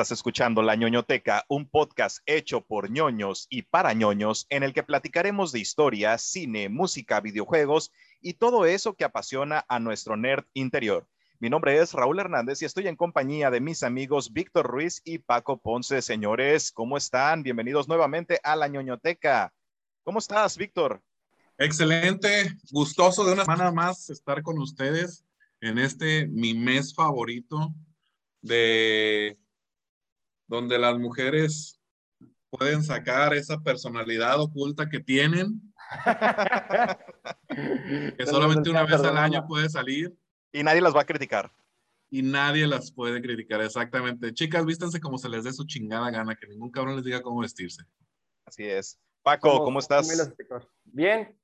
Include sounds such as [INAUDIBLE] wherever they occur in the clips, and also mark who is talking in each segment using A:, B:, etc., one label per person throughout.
A: Estás escuchando La ñoñoteca, un podcast hecho por ñoños y para ñoños en el que platicaremos de historia, cine, música, videojuegos y todo eso que apasiona a nuestro nerd interior. Mi nombre es Raúl Hernández y estoy en compañía de mis amigos Víctor Ruiz y Paco Ponce. Señores, ¿cómo están? Bienvenidos nuevamente a La ñoñoteca. ¿Cómo estás, Víctor?
B: Excelente, gustoso de una semana más estar con ustedes en este mi mes favorito de donde las mujeres pueden sacar esa personalidad oculta que tienen, [LAUGHS] que solamente una vez al año puede salir.
A: Y nadie las va a criticar.
B: Y nadie las puede criticar, exactamente. Chicas, vístanse como se les dé su chingada gana, que ningún cabrón les diga cómo vestirse.
A: Así es. Paco, ¿cómo estás?
C: Bien.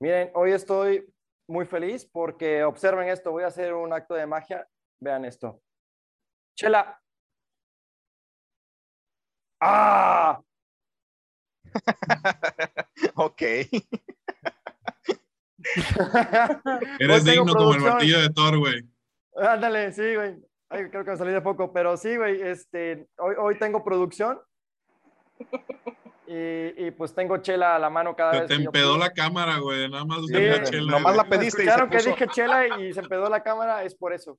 C: Miren, hoy estoy muy feliz porque observen esto, voy a hacer un acto de magia. Vean esto. Chela, ¡Ah! [LAUGHS]
A: ok.
B: Eres digno como el martillo de Thor, güey.
C: Ándale, sí, güey. Ay, creo que me salí de poco, pero sí, güey, este, hoy, hoy tengo producción. Y, y, pues tengo chela a la mano cada vez.
B: Te
C: yo
B: empedó la cámara, güey. Nada más
C: Sí,
B: usted chela.
A: nomás la
B: güey.
A: pediste y se
C: Escucharon que
A: puso-
C: dije chela y se empedó la cámara, es por eso.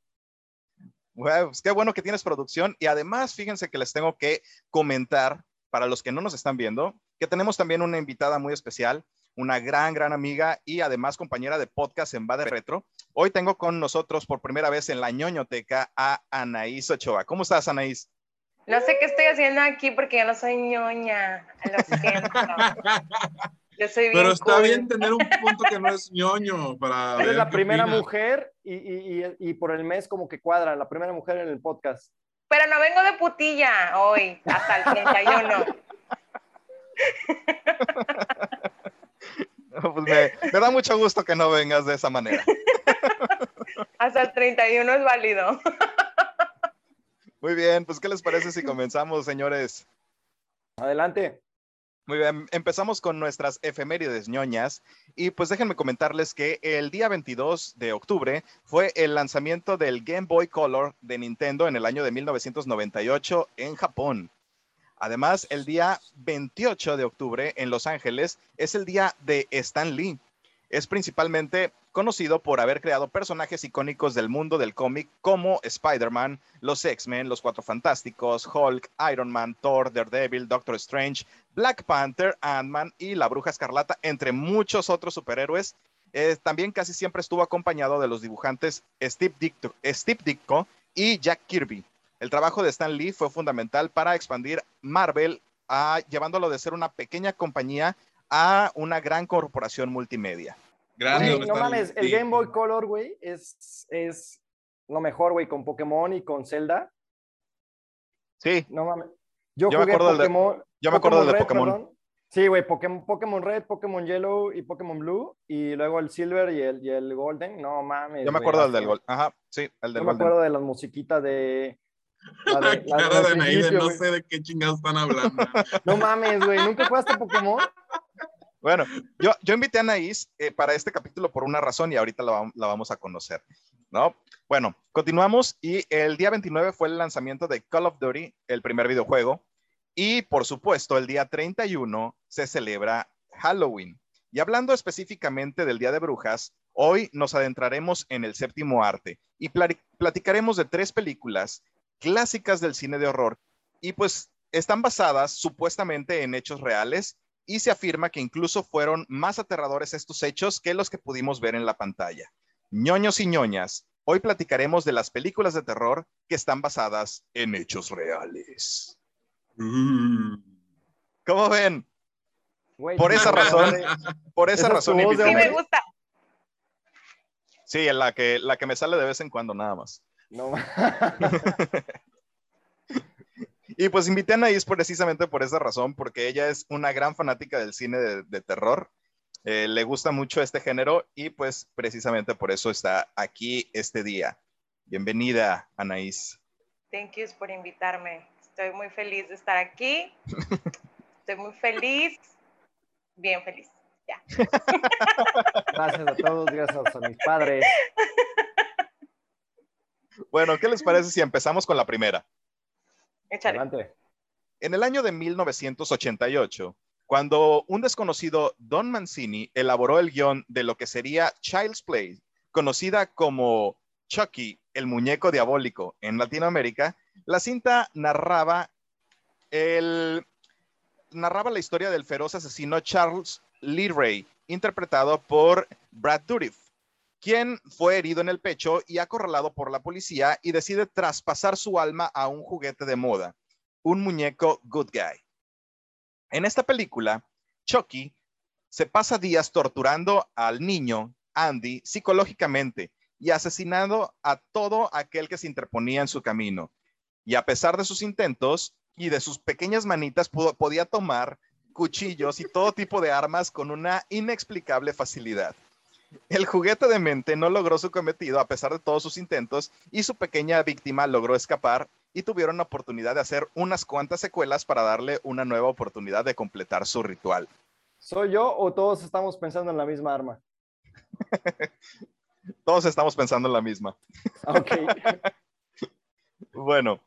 A: Bueno, pues qué bueno que tienes producción y además fíjense que les tengo que comentar para los que no nos están viendo que tenemos también una invitada muy especial, una gran, gran amiga y además compañera de podcast en Bade Retro. Hoy tengo con nosotros por primera vez en la ñoñoteca a Anaís Ochoa. ¿Cómo estás, Anaís?
D: No sé qué estoy haciendo aquí porque yo no soy ñoña. Lo siento. [LAUGHS] Yo soy bien
B: Pero está
D: cool.
B: bien tener un punto que no es ñoño para.
C: Eres la primera
B: opinas.
C: mujer y, y, y, y por el mes como que cuadra, la primera mujer en el podcast.
D: Pero no vengo de putilla hoy, hasta el 31. [LAUGHS]
A: Pues me, me da mucho gusto que no vengas de esa manera. [LAUGHS]
D: Hasta el 31 es válido.
A: Muy bien, pues ¿qué les parece si comenzamos, señores?
C: Adelante.
A: Muy bien, empezamos con nuestras efemérides ñoñas y pues déjenme comentarles que el día 22 de octubre fue el lanzamiento del Game Boy Color de Nintendo en el año de 1998 en Japón. Además, el día 28 de octubre en Los Ángeles es el día de Stan Lee. Es principalmente conocido por haber creado personajes icónicos del mundo del cómic como Spider-Man, los X-Men, los Cuatro Fantásticos, Hulk, Iron Man, Thor, Daredevil, Doctor Strange, Black Panther, Ant-Man y la Bruja Escarlata, entre muchos otros superhéroes. Eh, también casi siempre estuvo acompañado de los dibujantes Steve Ditko, y Jack Kirby. El trabajo de Stan Lee fue fundamental para expandir Marvel, a- llevándolo de ser una pequeña compañía a una gran corporación multimedia.
B: Grande,
C: Güey,
B: ¿dónde
C: no mames, el. Game Boy Color, güey, es, es lo mejor, güey, con Pokémon y con Zelda.
A: Sí,
C: No mames. Yo,
A: Yo me
C: jugué
A: acuerdo de-
C: Pokémon.
A: yo me acuerdo del de
C: Red,
A: Pokémon.
C: perdón. Sí, güey, Pokémon, Pokémon Red, Pokémon Yellow y Pokémon Blue. Y luego el Silver y el, y el Golden. No mames.
A: yo me acuerdo del del gol. Ajá, sí, el
C: Yo
A: del
C: me
A: Golden.
C: acuerdo de las musiquitas de. La de, [LAUGHS] la
B: cara de de no sé de qué chingados están hablando. [LAUGHS]
C: No mames, güey. ¿Nunca jugaste Pokémon?
A: Bueno, yo, yo invité a Anaís eh, para este capítulo por una razón y ahorita la, la vamos a conocer, ¿no? Bueno, continuamos y el día 29 fue el lanzamiento de Call of Duty, el primer videojuego, y por supuesto el día 31 se celebra Halloween. Y hablando específicamente del Día de Brujas, hoy nos adentraremos en el séptimo arte y pla- platicaremos de tres películas clásicas del cine de horror y pues están basadas supuestamente en hechos reales y se afirma que incluso fueron más aterradores estos hechos que los que pudimos ver en la pantalla. ñoños y ñoñas, hoy platicaremos de las películas de terror que están basadas en hechos reales.
B: Uh.
A: ¿Cómo ven?
C: Güey,
A: Por esa razón, por esa
C: Esa es
A: razón
C: voz
D: Sí, me gusta.
A: Sí, la que, la que me sale de vez en cuando nada más.
C: No. [LAUGHS]
A: Y pues invité a Anaís precisamente por esa razón, porque ella es una gran fanática del cine de, de terror. Eh, le gusta mucho este género y pues precisamente por eso está aquí este día. Bienvenida, Anaís.
D: Thank you por invitarme. Estoy muy feliz de estar aquí. [LAUGHS] Estoy muy feliz. Bien feliz. Ya. [LAUGHS]
C: Gracias a todos, gracias a mis padres. [LAUGHS]
A: Bueno, ¿qué les parece si empezamos con la primera?
D: Échale.
C: Adelante.
A: En el año de 1988, cuando un desconocido Don Mancini elaboró el guion de lo que sería Child's Play, conocida como Chucky, el muñeco diabólico en Latinoamérica, la cinta narraba, el, narraba la historia del feroz asesino Charles Lee Ray, interpretado por Brad Dourif, quien fue herido en el pecho y acorralado por la policía y decide traspasar su alma a un juguete de moda, un muñeco good guy. En esta película, Chucky se pasa días torturando al niño Andy psicológicamente y asesinando a todo aquel que se interponía en su camino. Y a pesar de sus intentos y de sus pequeñas manitas, podía tomar cuchillos y todo tipo de armas con una inexplicable facilidad. El juguete de mente no logró su cometido a pesar de todos sus intentos y su pequeña víctima logró escapar y tuvieron la oportunidad de hacer unas cuantas secuelas para darle una nueva oportunidad de completar su ritual.
C: ¿Soy yo o todos estamos pensando en la misma arma? [LAUGHS]
A: Todos estamos pensando en la misma.
C: Ah, Ok. [LAUGHS]
A: Bueno,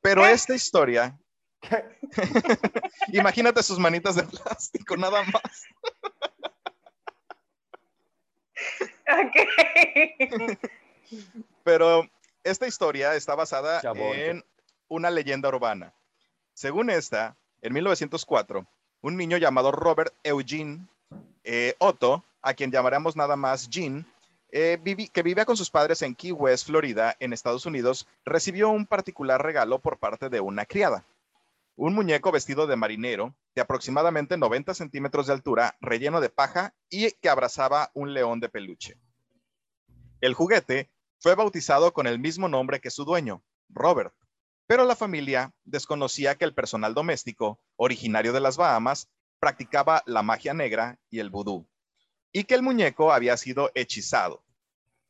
A: pero
D: ¿Qué?
A: esta historia, [LAUGHS] imagínate sus manitas de plástico, nada más.
D: Ok. [LAUGHS]
A: Pero esta historia está basada
C: Chabón.
A: en una leyenda urbana. Según esta, en 1904, un niño llamado Robert Eugene eh, Otto, a quien llamaremos nada más Jean, eh, vivi- que vivía con sus padres en Key West, Florida, en Estados Unidos, recibió un particular regalo por parte de una criada. Un muñeco vestido de marinero, de aproximadamente 90 centímetros de altura, relleno de paja y que abrazaba un león de peluche. El juguete fue bautizado con el mismo nombre que su dueño, Robert, pero la familia desconocía que el personal doméstico, originario de las Bahamas, practicaba la magia negra y el vudú, y que el muñeco había sido hechizado.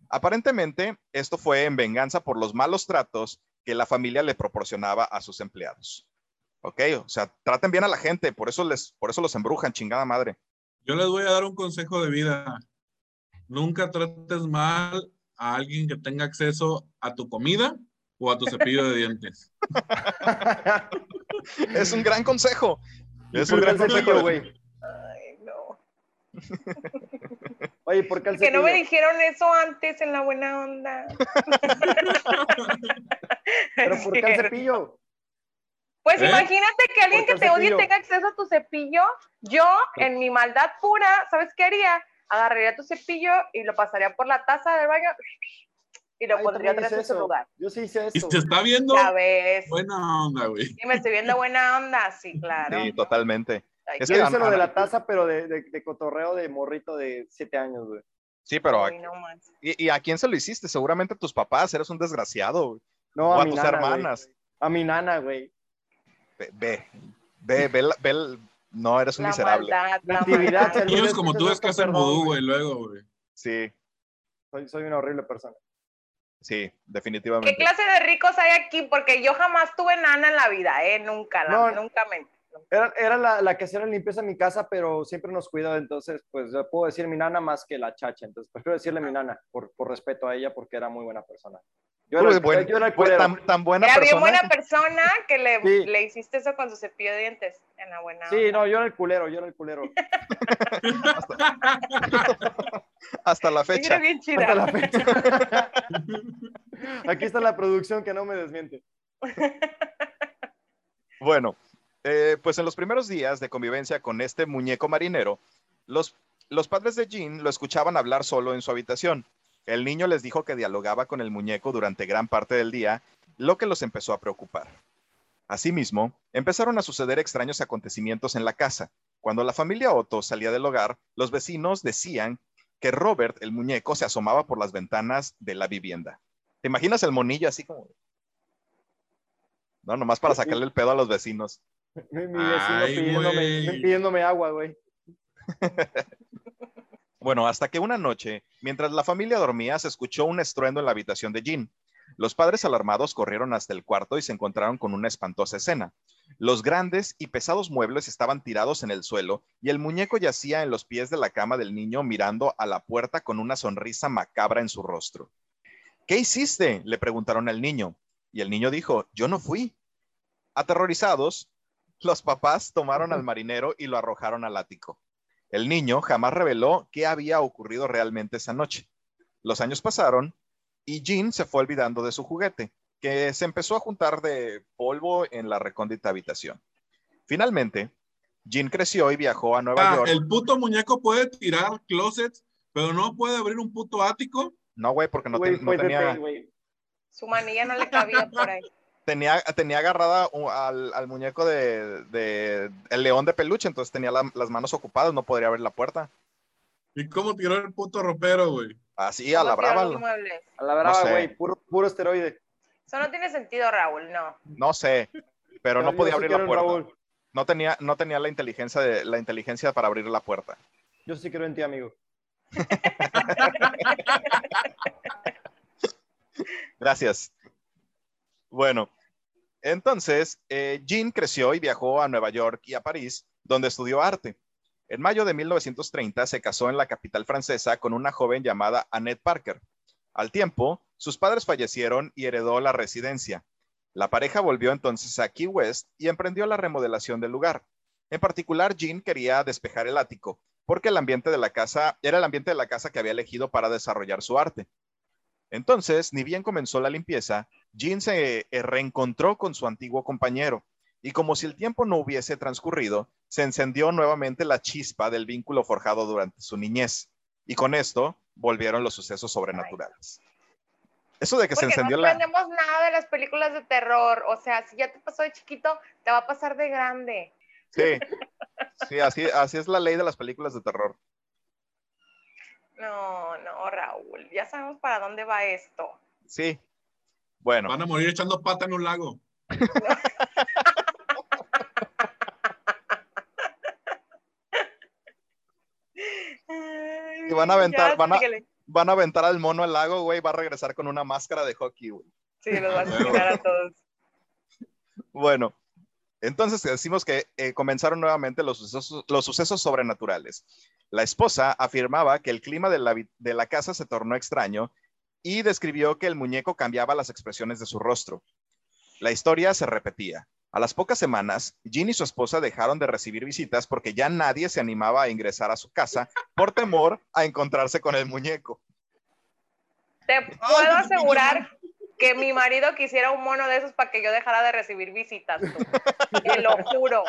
A: Aparentemente, esto fue en venganza por los malos tratos que la familia le proporcionaba a sus empleados. Ok, o sea, traten bien a la gente, por eso les, por eso los embrujan, chingada madre.
B: Yo les voy a dar un consejo de vida. Nunca trates mal a alguien que tenga acceso a tu comida o a tu cepillo de dientes. [LAUGHS]
A: Es un gran consejo. Es un
C: ¿Por qué
A: gran consejo.
C: güey?
D: Ay, no. [LAUGHS]
C: Oye, ¿por qué el
D: Que no me dijeron eso antes en la buena onda. [LAUGHS]
C: ¿Pero por qué el cepillo?
D: Pues
B: ¿Eh?
D: imagínate que alguien
C: ¿Por
D: que te odie
C: cepillo?
D: tenga acceso a tu cepillo. Yo, en mi maldad pura, ¿sabes qué haría? Agarraría tu cepillo y lo pasaría por la taza del baño y lo
C: Ay,
D: pondría otra vez en su lugar.
C: Yo sí hice
B: Y
C: eso.
B: se está viendo
D: Ya ves.
B: buena onda, güey.
D: Y me estoy viendo buena onda, sí, [LAUGHS] claro.
A: Sí, totalmente.
D: Ay,
A: Es
C: Yo
A: que
C: hice
A: a-
C: lo de la taza, pero de, de, de cotorreo de morrito de siete años, güey.
A: Sí, pero
D: uy, no.
A: ¿y, y a quién se lo hiciste? Seguramente a tus papás, eres un desgraciado. güey.
C: No,
A: O
C: a,
A: a
C: mi
A: tus
C: nana,
A: hermanas.
C: güey. A mi nana, güey.
A: Ve, ve, ve, la- no, eres un
D: La
A: miserable.
D: maldad,
C: La actividad,
B: como tú
C: escuchas
B: es que hacen vudú,
C: güey.
B: luego, güey.
A: Sí,
C: Soy, soy una horrible persona.
A: sí,
D: ¿Qué
A: definitivamente.
D: clase de ricos hay aquí? Porque yo jamás tuve nana en la vida, ¿eh? Nunca,
C: No.
D: nunca me.
C: Era, era la, la que hacía la limpieza en mi casa, pero siempre nos cuidó, entonces, pues, yo puedo decir mi nana más que la chacha. Entonces, prefiero decirle mi nana, por, por respeto a ella, porque era muy buena persona. Yo era, el,
A: buen-
C: yo era el culero.
A: tan, tan buena
D: Era bien
A: persona.
D: buena persona que le,
C: Sí.
D: le hiciste eso con su cepillo de dientes. En la buena.
C: Sí,
D: onda.
C: no, yo era el culero, yo era el culero. [LAUGHS]
A: Hasta la
D: Sí,
A: fecha.
D: Bien chida.
C: Hasta la fecha. [LAUGHS] Aquí está la producción que no me desmiente. [LAUGHS]
A: Bueno, eh, pues en los primeros días de convivencia con este muñeco marinero, los, los padres de Jean lo escuchaban hablar solo en su habitación. El niño les dijo que dialogaba con el muñeco durante gran parte del día, lo que los empezó a preocupar. Asimismo, empezaron a suceder extraños acontecimientos en la casa. Cuando la familia Otto salía del hogar, los vecinos decían que Robert, el muñeco, se asomaba por las ventanas de la vivienda. ¿Te imaginas el monillo así como... No, nomás para sacarle el pedo a los vecinos.
C: Mi, mi
B: Ay,
C: pidiéndome, pidiéndome agua, güey. [LAUGHS]
A: Bueno, hasta que una noche, mientras la familia dormía, se escuchó un estruendo en la habitación de Jean. Los padres alarmados corrieron hasta el cuarto y se encontraron con una espantosa escena. Los grandes y pesados muebles estaban tirados en el suelo y el muñeco yacía en los pies de la cama del niño mirando a la puerta con una sonrisa macabra en su rostro. ¿Qué hiciste? le preguntaron al niño. Y el niño dijo, yo no fui. Aterrorizados, los papás tomaron al marinero y lo arrojaron al ático. El niño jamás reveló qué había ocurrido realmente esa noche. Los años pasaron y Jean se fue olvidando de su juguete, que se empezó a juntar de polvo en la recóndita habitación. Finalmente, Jean creció y viajó a Nueva
B: Ah,
A: York.
B: el puto muñeco puede tirar closets, pero no puede abrir un puto ático.
A: No, güey, porque no,
C: Güey,
A: te- no tenía.
D: Su manilla no le cabía por ahí.
A: Tenía, tenía agarrada al, al muñeco de, de- el león de peluche, entonces tenía la- las manos ocupadas, no podría abrir la puerta.
B: ¿Y cómo tiró el puto ropero, güey?
A: Así, a la
D: ¿Cómo tiró
A: brava.
C: A la brava,
A: sé.
C: güey, puro, puro esteroide.
D: Eso no tiene sentido, Raúl, no.
A: No sé, pero no podía abrir la puerta.
C: Raúl.
A: No tenía, no tenía la inteligencia de, la inteligencia para abrir la puerta.
C: Yo sí creo en ti, amigo. [LAUGHS]
A: Gracias. Bueno, entonces, eh, Jean creció y viajó a Nueva York y a París, donde estudió arte. En mayo de 1930 se casó en la capital francesa con una joven llamada Annette Parker. Al tiempo, sus padres fallecieron y heredó la residencia. La pareja volvió entonces a Key West y emprendió la remodelación del lugar. En particular, Jean quería despejar el ático, porque el ambiente de la casa era el ambiente de la casa que había elegido para desarrollar su arte. Entonces, ni bien comenzó la limpieza, Jean se eh, reencontró con su antiguo compañero y como si el tiempo no hubiese transcurrido, se encendió nuevamente la chispa del vínculo forjado durante su niñez. Y con esto volvieron los sucesos sobrenaturales. Eso de que se encendió
D: no
A: la...
D: aprendemos nada de las películas de terror. O sea, si ya te pasó de chiquito, te va a pasar de grande.
A: Sí, sí así, así es la ley de las películas de terror.
D: No, no, Raúl. Ya sabemos para dónde va esto.
A: Sí. Bueno,
B: Van a morir echando pata en un lago.
A: Y van a aventar-
D: ya,
A: van a- van a aventar al mono al lago, güey, va a regresar con una máscara de hockey, güey.
D: Sí, los vas a asesinar a todos.
A: Bueno, entonces decimos que eh, comenzaron nuevamente los sucesos, los sucesos sobrenaturales. La esposa afirmaba que el clima de la, de la casa se tornó extraño y describió que el muñeco cambiaba las expresiones de su rostro. La historia se repetía. A las pocas semanas, Jean y su esposa dejaron de recibir visitas porque ya nadie se animaba a ingresar a su casa por temor a encontrarse con el muñeco.
D: Te puedo asegurar que mi marido quisiera un mono de esos para que yo dejara de recibir visitas. tú. Te lo juro.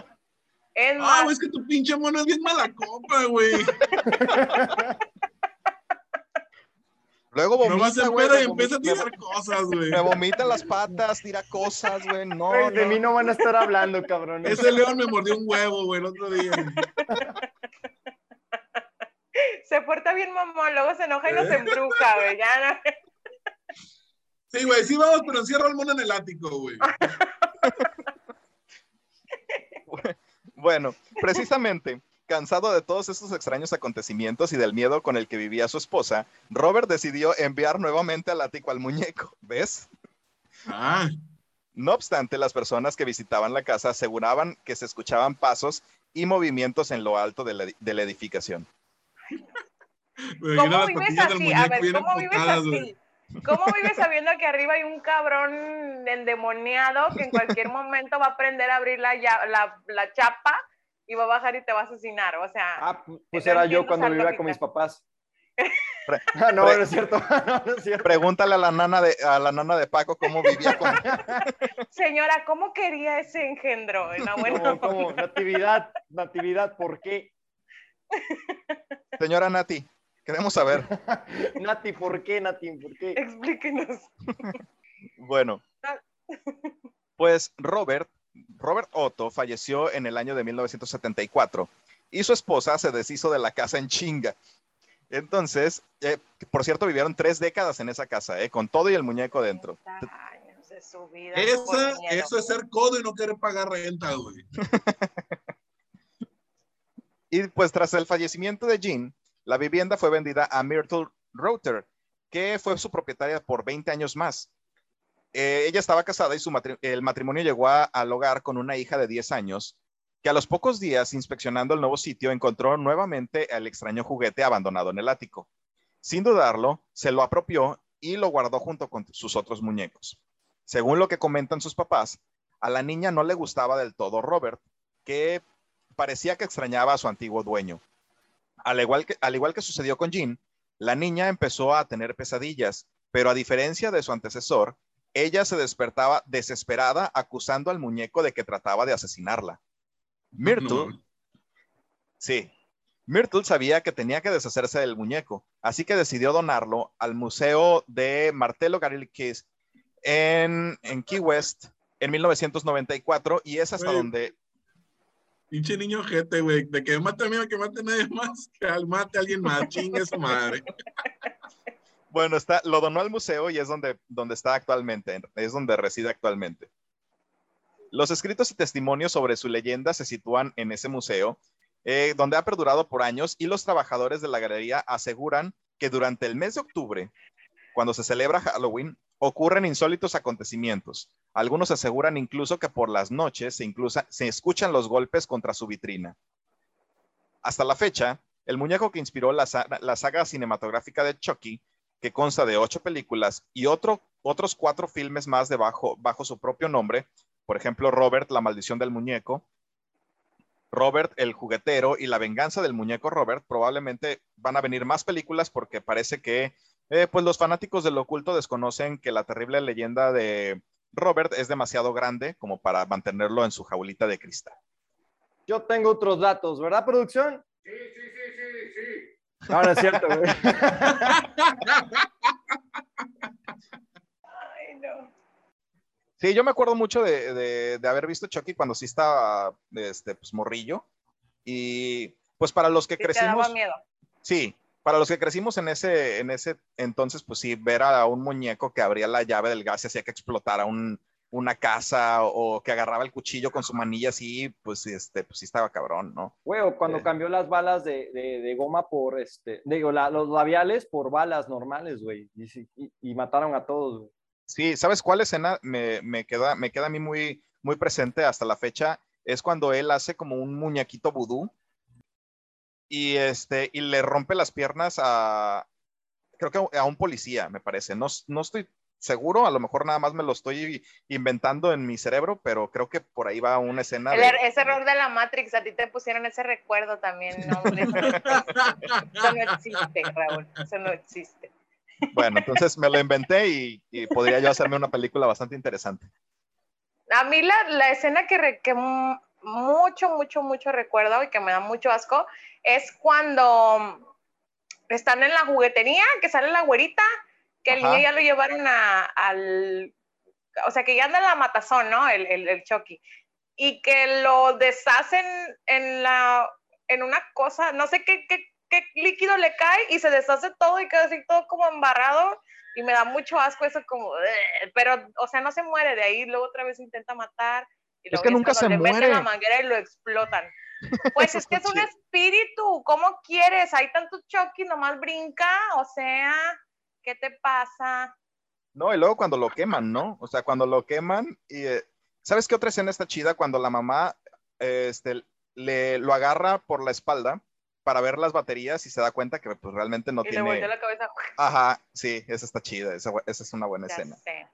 D: Es
B: Ah,
D: más,
B: es que tu pinche mono es bien mala copa, güey.
A: Luego vomita, güey,
B: y empieza a
A: vomita-
B: tirar cosas, güey.
A: Me vomita las patas, tira cosas, güey. No,
C: de
A: no.
C: mí no van a estar hablando, cabrón.
B: Ese león me mordió un huevo, güey, el otro día.
D: se porta bien mamón, luego se enoja y nos
B: ¿Eh?
D: embruja, güey. Ya no-
B: Sí, güey, sí vamos, pero encierro al mono en el ático, güey. [LAUGHS]
A: Bueno, precisamente, cansado de todos estos extraños acontecimientos y del miedo con el que vivía su esposa, Robert decidió enviar nuevamente al ático al muñeco, ¿ves?
B: Ah,
A: No obstante, las personas que visitaban la casa aseguraban que se escuchaban pasos y movimientos en lo alto de la, de la edificación.
D: ¿Cómo vives así? A ver, ¿cómo vives así? ¿Cómo vives sabiendo que arriba hay un cabrón endemoniado que en cualquier [LAUGHS] momento va a aprender a abrir la, la, la chapa y va a bajar y te va a asesinar? O sea,
C: Ah, pu- pues era yo cuando vivía
D: lógica.
C: con mis papás. [LAUGHS]
A: Pre-
C: no, no es cierto. [LAUGHS] No, no es cierto.
A: Pregúntale a la nana de, a la nana de Paco cómo vivía con...
D: señora, ¿cómo quería ese engendro? No, bueno,
C: Como, como, natividad, natividad, ¿por qué?
A: Señora Nati, queremos saber. [LAUGHS]
C: Nati, ¿por qué, Nati? ¿Por qué?
D: explíquenos. [LAUGHS]
A: Bueno, pues Robert, Robert Otto falleció en el año de 1974 y su esposa se deshizo de la casa en chinga. Entonces, eh, por cierto, vivieron tres décadas en esa casa, eh, con todo y el muñeco dentro.
D: 30 años de su vida.
B: Esa, eso es ser codo y no querer pagar renta, güey. [LAUGHS]
A: Y pues tras el fallecimiento de Jean, la vivienda fue vendida a Myrtle Router, que fue su propietaria por 20 años más. Eh, ella estaba casada y su el matrimonio llegó a- al hogar con una hija de 10 años, que a los pocos días, inspeccionando el nuevo sitio, encontró nuevamente el extraño juguete abandonado en el ático. Sin dudarlo, se lo apropió y lo guardó junto con sus otros muñecos. Según lo que comentan sus papás, A la niña no le gustaba del todo Robert, que parecía que extrañaba a su antiguo dueño. Al igual que, al igual que sucedió con Jean, la niña empezó a tener pesadillas, pero a diferencia de su antecesor, ella se despertaba desesperada acusando al muñeco de que trataba de asesinarla. Myrtle, sí, Myrtle sabía que tenía que deshacerse del muñeco, así que decidió donarlo al Museo de Martello Garril Keys en, en Key West en 1994 y es hasta donde
B: Pinche niño gente, güey. De que mate a mí que mate a nadie más, que al mate a alguien más. Chingue madre. [LAUGHS]
A: Bueno, está, lo donó al museo y es donde, donde está actualmente, es donde reside actualmente. Los escritos y testimonios sobre su leyenda se sitúan en ese museo, eh, donde ha perdurado por años y los trabajadores de la galería aseguran que durante el mes de octubre, cuando se celebra Halloween, ocurren insólitos acontecimientos. Algunos aseguran incluso que por las noches se, inclusa- se escuchan los golpes contra su vitrina. Hasta la fecha, el muñeco que inspiró la, sa- la saga cinematográfica de Chucky que consta de ocho películas y otro, otros cuatro filmes más debajo, bajo su propio nombre, por ejemplo, Robert, La maldición del muñeco, Robert, el juguetero y La venganza del muñeco Robert, probablemente van a venir más películas porque parece que eh, pues los fanáticos del oculto desconocen que la terrible leyenda de Robert es demasiado grande como para mantenerlo en su jaulita de cristal.
C: Yo tengo otros datos, ¿verdad, producción?
B: Sí, sí, sí, sí, sí.
C: No, no es cierto, güey. [LAUGHS]
D: Ay, no.
A: Sí, yo me acuerdo mucho de, de- de haber visto Chucky cuando sí estaba este, pues, morrillo. Y pues para los que
D: Sí te daba
A: crecimos,
D: miedo.
A: sí, para los que crecimos en ese, en ese entonces, pues sí, ver a un muñeco que abría la llave del gas y hacía que explotara un- una casa o que agarraba el cuchillo con su manilla así, pues, este, pues sí estaba cabrón, ¿no?
C: Güey, o cuando
A: Eh.
C: cambió las balas de, de- de goma por, este, digo, la- los labiales por balas normales, güey. Y- y mataron a todos, güey.
A: Sí, ¿sabes cuál escena me, me queda, me queda a mí muy, muy presente hasta la fecha? Es cuando él hace como un muñequito vudú y, este, y le rompe las piernas a, creo que a un policía, me parece. No, no estoy seguro, a lo mejor nada más me lo estoy inventando en mi cerebro, pero creo que por ahí va una escena.
D: El
A: de-
D: er- ese error de la Matrix, a ti te pusieron ese recuerdo también. No, hombre, eso, no existe. Eso no existe, Raúl. Eso no existe.
A: Bueno, entonces me lo inventé y, y podría yo hacerme una película bastante interesante.
D: A mí la, la escena que, re- que mu- mucho, mucho, mucho recuerdo y que me da mucho asco es cuando están en la juguetería, que sale la güerita, que el
A: Ajá.
D: niño ya lo llevaron a- al... O sea, que ya anda en la matazón, ¿no? El, el, el Chucky. Y que lo deshacen en la... en una cosa, no sé qué, qué, qué líquido le cae y se deshace todo y queda así todo como embarrado y me da mucho asco eso como, pero, o sea, no se muere de ahí, luego otra vez intenta matar. Y
A: Es que nunca se
D: le meten la
A: muere.
D: manguera y lo explotan. Pues es que es un [LAUGHS] espíritu, ¿cómo quieres? Hay tanto Chucky, nomás brinca, o sea, ¿qué te pasa?
A: No, y luego cuando lo queman, ¿no? O sea, cuando lo queman y... eh, ¿Sabes qué otra escena está chida? Cuando la mamá eh, este, le, lo agarra por la espalda para ver las baterías y se da cuenta que pues realmente no
D: y le
A: tiene...
D: la cabeza.
A: Ajá, sí, esa está chida, esa, esa es una buena
D: Ya
A: escena.
D: sé,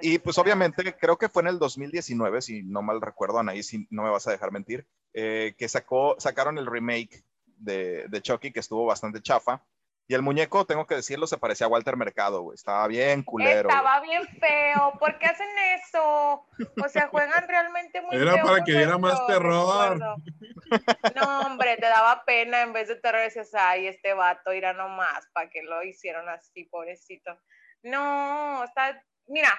A: Y pues obviamente creo que fue en el 2019, si no mal recuerdo, Anaí, si no me vas a dejar mentir, eh, que sacó, sacaron el remake de, de Chucky que estuvo bastante chafa. Y el muñeco, tengo que decirlo, se parecía a Walter Mercado, güey. Estaba bien culero. güey.
D: Estaba bien feo. ¿Por qué hacen eso? O sea, juegan realmente muy
B: Era
D: feo
B: para que diera más terror.
D: No, hombre, te daba pena en vez de terror. Decías, ay, este vato irá nomás, ¿para que lo hicieron así, pobrecito? No, está. Mira,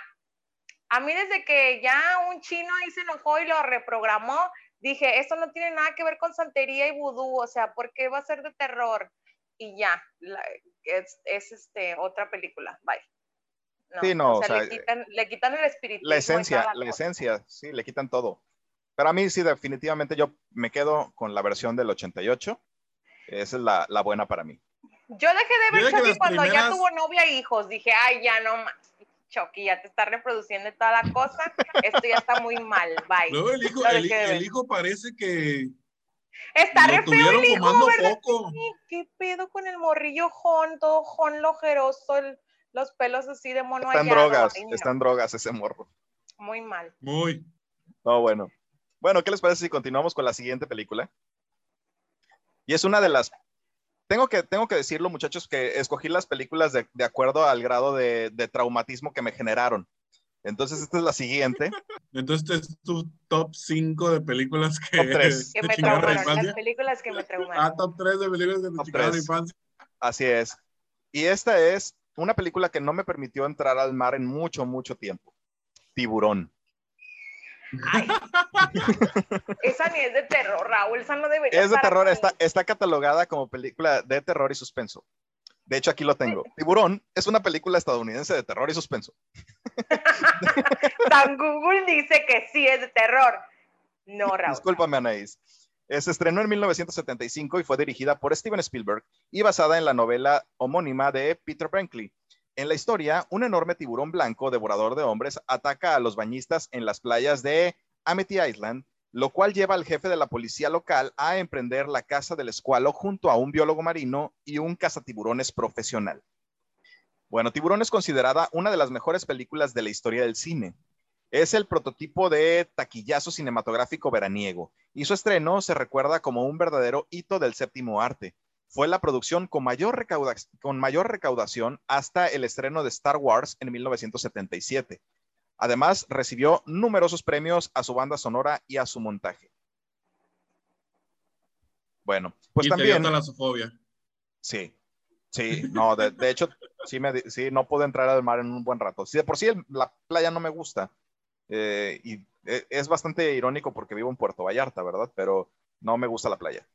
D: a mí desde que ya un chino ahí se enojó y lo reprogramó, dije, esto no tiene nada que ver con santería y vudú, o sea, ¿por qué va a ser de terror? Y ya, la- es, es, este, otra película, bye.
A: Sí, no, o sea,
D: le, quitan, le quitan el espíritu.
A: La esencia, la esencia, sí, le quitan todo. Pero a mí sí, definitivamente yo me quedo con la versión del 88. Esa es la, la buena para mí.
D: Yo dejé de ver Chucky cuando ya tuvo novia e hijos. Dije, ay, ya no más. Chucky, ya te está reproduciendo toda la cosa. Esto ya está muy mal. Bye.
B: El hijo, el, el parece que
D: Está re feo el hijo,
B: poco.
D: ¿Qué pedo con el morrillo jon, todo jon lojeroso, el- los pelos así de mono
A: Está en
D: hallado?
A: drogas,
D: Ay, no,
A: está en drogas ese morro.
D: Muy mal.
B: Muy.
A: No, bueno. Bueno, ¿qué les parece si continuamos con la siguiente película? Y es una de las... Tengo que, tengo que decirlo, muchachos, que escogí las películas de, de acuerdo al grado de, de traumatismo que me generaron. Entonces, esta es la siguiente. [LAUGHS]
B: Entonces, este es tu top 5 de películas que,
A: Top tres.
D: Que me traumaron, las películas que me traumaron.
B: Ah, top 3 de películas que la
A: tres.
B: infancia.
A: Así es. Y esta es una película que no me permitió entrar al mar en mucho, mucho tiempo. Tiburón.
D: Ay. [LAUGHS] Esa ni es de terror, Raúl, esa no debería
A: Es de terror,
D: aquí.
A: está, está catalogada como película de terror y suspenso. De hecho, aquí lo tengo. [LAUGHS] Tiburón es una película estadounidense de terror y suspenso. [LAUGHS]
D: San Google dice que sí es de terror. No, Raúl.
A: Discúlpame, Anaís. Eh, Se estrenó en 1975 y fue dirigida por Steven Spielberg y basada en la novela homónima de Peter Brinkley. En la historia, un enorme tiburón blanco, devorador de hombres, ataca a los bañistas en las playas de Amity Island, lo cual lleva al jefe de la policía local a emprender la caza del escualo junto a un biólogo marino y un cazatiburones profesional. Bueno, Tiburón es considerada una de las mejores películas de la historia del cine. Es el prototipo de taquillazo cinematográfico veraniego y su estreno se recuerda como un verdadero hito del séptimo arte. Fue la producción con mayor, recauda con mayor recaudación hasta el estreno de Star Wars en 1977. Además, recibió numerosos premios a su banda sonora y a su montaje. Bueno, pues
B: y
A: también...
B: te dio talasofobia.
A: Sí, sí, no, de, de hecho, sí, me, sí, no puedo entrar al mar en un buen rato. Sí, de por sí el- la playa no me gusta. eh, y eh, es bastante irónico porque vivo en Puerto Vallarta, ¿verdad? Pero no me gusta la playa.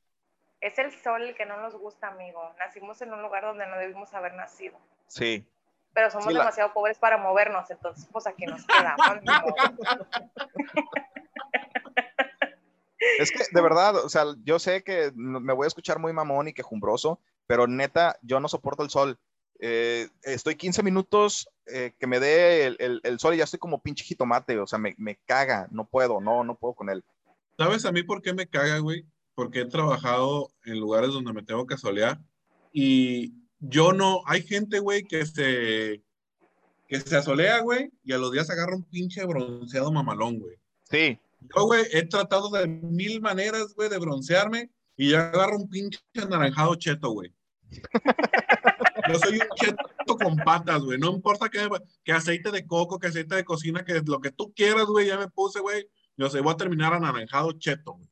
D: Es el sol el que no nos gusta, amigo. Nacimos en un lugar donde no debimos haber nacido.
A: Sí,
D: Pero somos
A: Sí, la-
D: demasiado pobres para movernos, entonces, pues aquí nos quedamos. [LAUGHS]
A: es que de verdad, o sea, yo sé que me voy a escuchar muy mamón y quejumbroso, pero neta, yo no soporto el sol. Eh, estoy 15 minutos eh, que me dé el, el- el sol y ya estoy como pinche jitomate, o sea, me, me caga, no puedo, no, no puedo con él.
B: ¿Sabes a mí por qué me caga, güey? Porque he trabajado en lugares donde me tengo que solear y yo no, hay gente, güey, que se, que se asolea, güey, y a los días agarra un pinche bronceado mamalón, güey.
A: Sí,
B: Yo, güey, he tratado de mil maneras, güey, de broncearme y ya agarro un pinche anaranjado cheto, güey. Yo soy un cheto con patas, güey. No importa que, que aceite de coco, que aceite de cocina, que lo que tú quieras, güey, ya me puse, güey. Yo sé, voy a terminar anaranjado cheto, güey.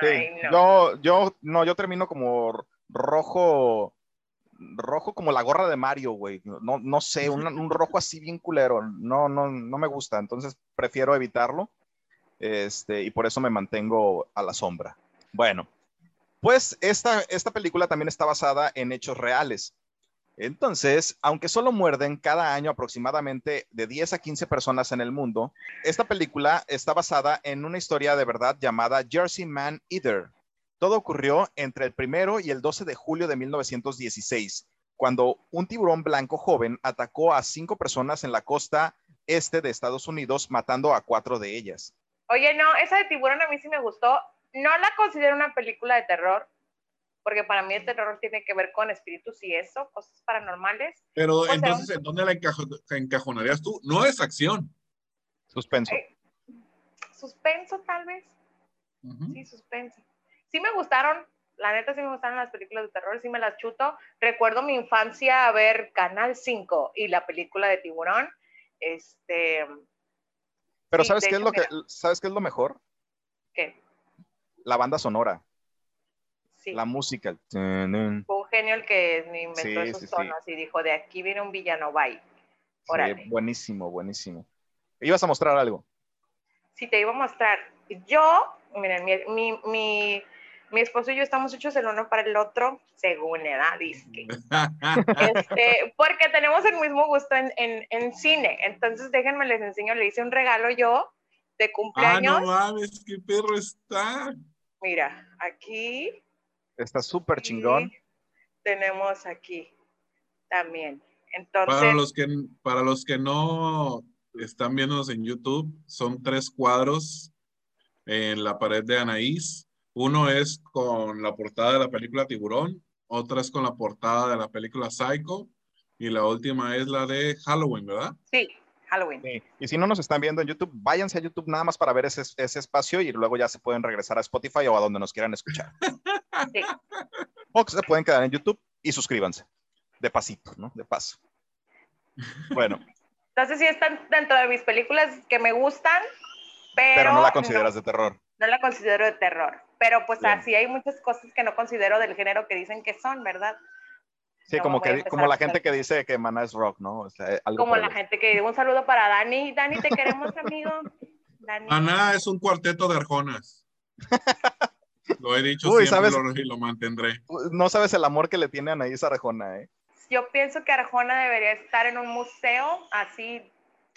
A: Sí,
D: no.
A: yo, yo, no, yo termino como rojo, rojo como la gorra de Mario, güey. No, no sé, un, [LAUGHS] un rojo así bien culero. No, no, no me gusta. Entonces prefiero evitarlo. Este, y por eso me mantengo a la sombra. Bueno, pues esta, esta película también está basada en hechos reales. Entonces, aunque solo muerden cada año aproximadamente de 10 a 15 personas en el mundo, esta película está basada en una historia de verdad llamada Jersey Man Eater. Todo ocurrió entre el primero y el 12 de julio de 1916, cuando un tiburón blanco joven atacó a cinco personas en la costa este de Estados Unidos, matando a cuatro de ellas.
D: Oye, no, esa de tiburón a mí sí me gustó. No la considero una película de terror, porque para mí el terror tiene que ver con espíritus y eso, cosas paranormales.
B: Pero
D: sea,
B: entonces, ¿en dónde la encajo- encajonarías tú? No es acción.
A: Suspenso.
D: Eh, Suspenso, tal vez. Sí, suspenso. Sí me gustaron, la neta sí me gustaron las películas de terror, sí me las chuto. Recuerdo mi infancia a ver Canal 5 y la película de Tiburón. Este,
A: Pero
D: sí,
A: ¿sabes qué, es lo que, ¿sabes qué es lo mejor?
D: ¿qué?
A: La banda sonora,
D: Sí.
A: la música.
D: Fue un genio el que inventó
A: Sí,
D: esos
A: sí, sí.
D: tonos y dijo, de aquí viene un villano, bye.
A: Sí, buenísimo, buenísimo. Ibas a mostrar algo.
D: Si te iba a mostrar, yo, miren, mi, mi, mi, mi esposo y yo estamos hechos el uno para el otro, según edad, dice. [LAUGHS] Este, porque tenemos el mismo gusto en, en, en cine. Entonces, déjenme les enseño, le hice un regalo yo de
B: ah,
D: cumpleaños.
B: no mames, qué perro está.
D: Mira, aquí.
A: Está súper chingón.
D: Tenemos aquí también. Entonces,
B: Para los que, para los que no están viéndonos en YouTube, son tres cuadros en la pared de Anaís. Uno es con la portada de la película Tiburón, otra es con la portada de la película Psycho y la última es la de Halloween, ¿verdad?
D: sí, Halloween.
A: Sí. Y si no nos están viendo en YouTube, váyanse a YouTube nada más para ver ese, ese espacio y luego ya se pueden regresar a Spotify o a donde nos quieran escuchar. [LAUGHS]
D: Sí.
A: O que se pueden quedar en YouTube y suscríbanse. De pasito, ¿no? De paso. Bueno,
D: Entonces sí están dentro de mis películas que me gustan, pero,
A: pero no la consideras de terror.
D: no la considero de terror. Pero pues
A: Bien.
D: así hay muchas cosas que no considero del género que dicen que son, ¿verdad?
A: Sí,
D: No
A: como, que, como la gente que dice que Maná es rock, ¿no? O sea, algo
D: Como la gente que un saludo para Dani. Dani, te queremos, amigo. [LAUGHS] Dani.
B: Maná es un cuarteto de arjonas. [LAUGHS] Lo he dicho
A: Uy,
B: siempre
A: ¿sabes?
B: lo- y lo mantendré.
A: No sabes el amor que le tiene a Anaís Arjona, ¿eh?
D: Yo pienso que Arjona debería estar en un museo, así,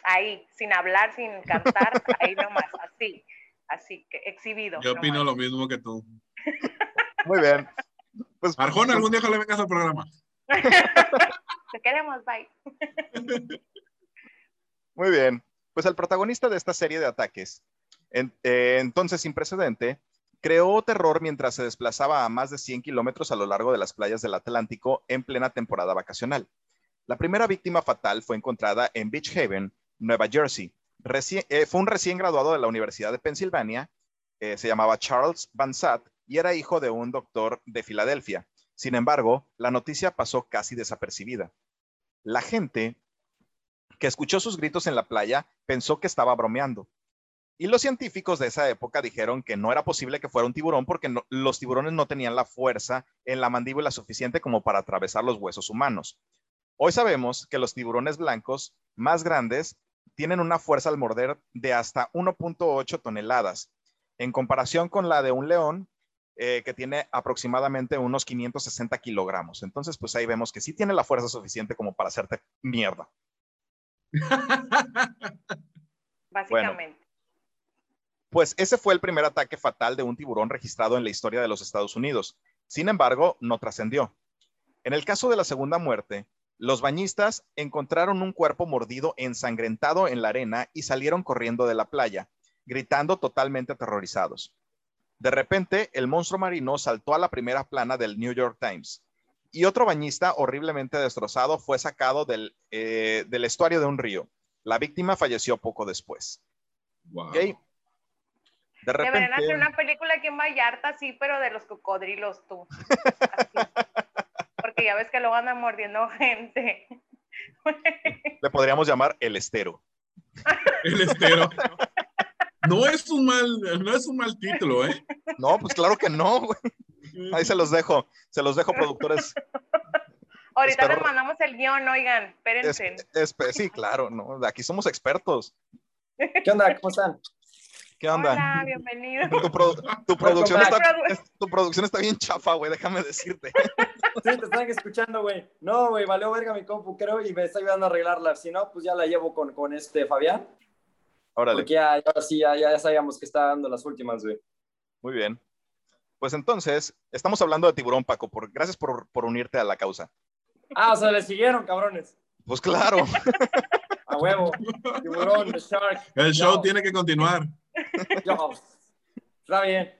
D: ahí, sin hablar, sin cantar, [LAUGHS] ahí nomás, así, así, que exhibido.
B: Yo opino
D: nomás.
B: lo mismo que tú.
A: Muy bien. Pues,
B: Arjona, algún día ojalá vengas al programa. [LAUGHS]
D: Te queremos, bye.
A: Muy bien. Pues el protagonista de esta serie de ataques, en- eh, entonces sin precedente, creó terror mientras se desplazaba a más de 100 kilómetros a lo largo de las playas del Atlántico en plena temporada vacacional. La primera víctima fatal fue encontrada en Beach Haven, Nueva Jersey. Eh, fue un recién graduado de la Universidad de Pensilvania, eh, se llamaba Charles Van y era hijo de un doctor de Filadelfia. Sin embargo, la noticia pasó casi desapercibida. La gente que escuchó sus gritos en la playa pensó que estaba bromeando. Y los científicos de esa época dijeron que no era posible que fuera un tiburón porque no- los tiburones no tenían la fuerza en la mandíbula suficiente como para atravesar los huesos humanos. Hoy sabemos que los tiburones blancos más grandes tienen una fuerza al morder de hasta 1.8 toneladas, en comparación con la de un león eh, que tiene aproximadamente unos 560 kilogramos. Entonces, pues ahí vemos que sí tiene la fuerza suficiente como para hacerte mierda. [LAUGHS]
D: Básicamente.
A: Pues ese fue el primer ataque fatal de un tiburón registrado en la historia de los Estados Unidos. Sin embargo, no trascendió. En el caso de la segunda muerte, los bañistas encontraron un cuerpo mordido ensangrentado en la arena y salieron corriendo de la playa, gritando totalmente aterrorizados. De repente, el monstruo marino saltó a la primera plana del New York Times y otro bañista horriblemente destrozado fue sacado del, eh, del estuario de un río. La víctima falleció poco después.
B: Wow.
A: De
D: Deberían hacer
A: repente,
D: una película aquí en Vallarta, sí, pero de los cocodrilos, tú. Así. [LAUGHS] Porque ya ves que luego andan mordiendo gente. [LAUGHS]
A: le podríamos llamar el estero.
B: El estero. No es un mal, no es un mal título, ¿eh?
A: No, pues claro que no, güey. Ahí se los dejo, se los dejo, productores.
D: Ahorita
A: Espero-
D: les mandamos el guion, oigan,
A: Es-
D: espérense.
A: sí, claro, no, aquí somos expertos.
C: ¿Qué onda? ¿Cómo están?
A: ¿Qué onda?
D: Hola, bienvenido.
A: Tu, produ- tu producción está, es- tu producción está bien chafa, güey, déjame decirte.
C: Sí, te están escuchando, güey. No, güey, valió verga mi compu, creo, y me está ayudando a arreglarla. Si no, pues ya la llevo con, con este Fabián.
A: Órale,
C: Porque ya, ahora sí, ya, ya sabíamos que está dando las últimas, güey.
A: muy bien. Pues entonces, estamos hablando de tiburón, Paco, por, gracias por, por unirte a la causa.
C: Ah, o sea, le siguieron, cabrones.
A: Pues claro,
C: A huevo. Tiburón, the shark.
B: El show tiene que continuar.
C: Yo. Está bien.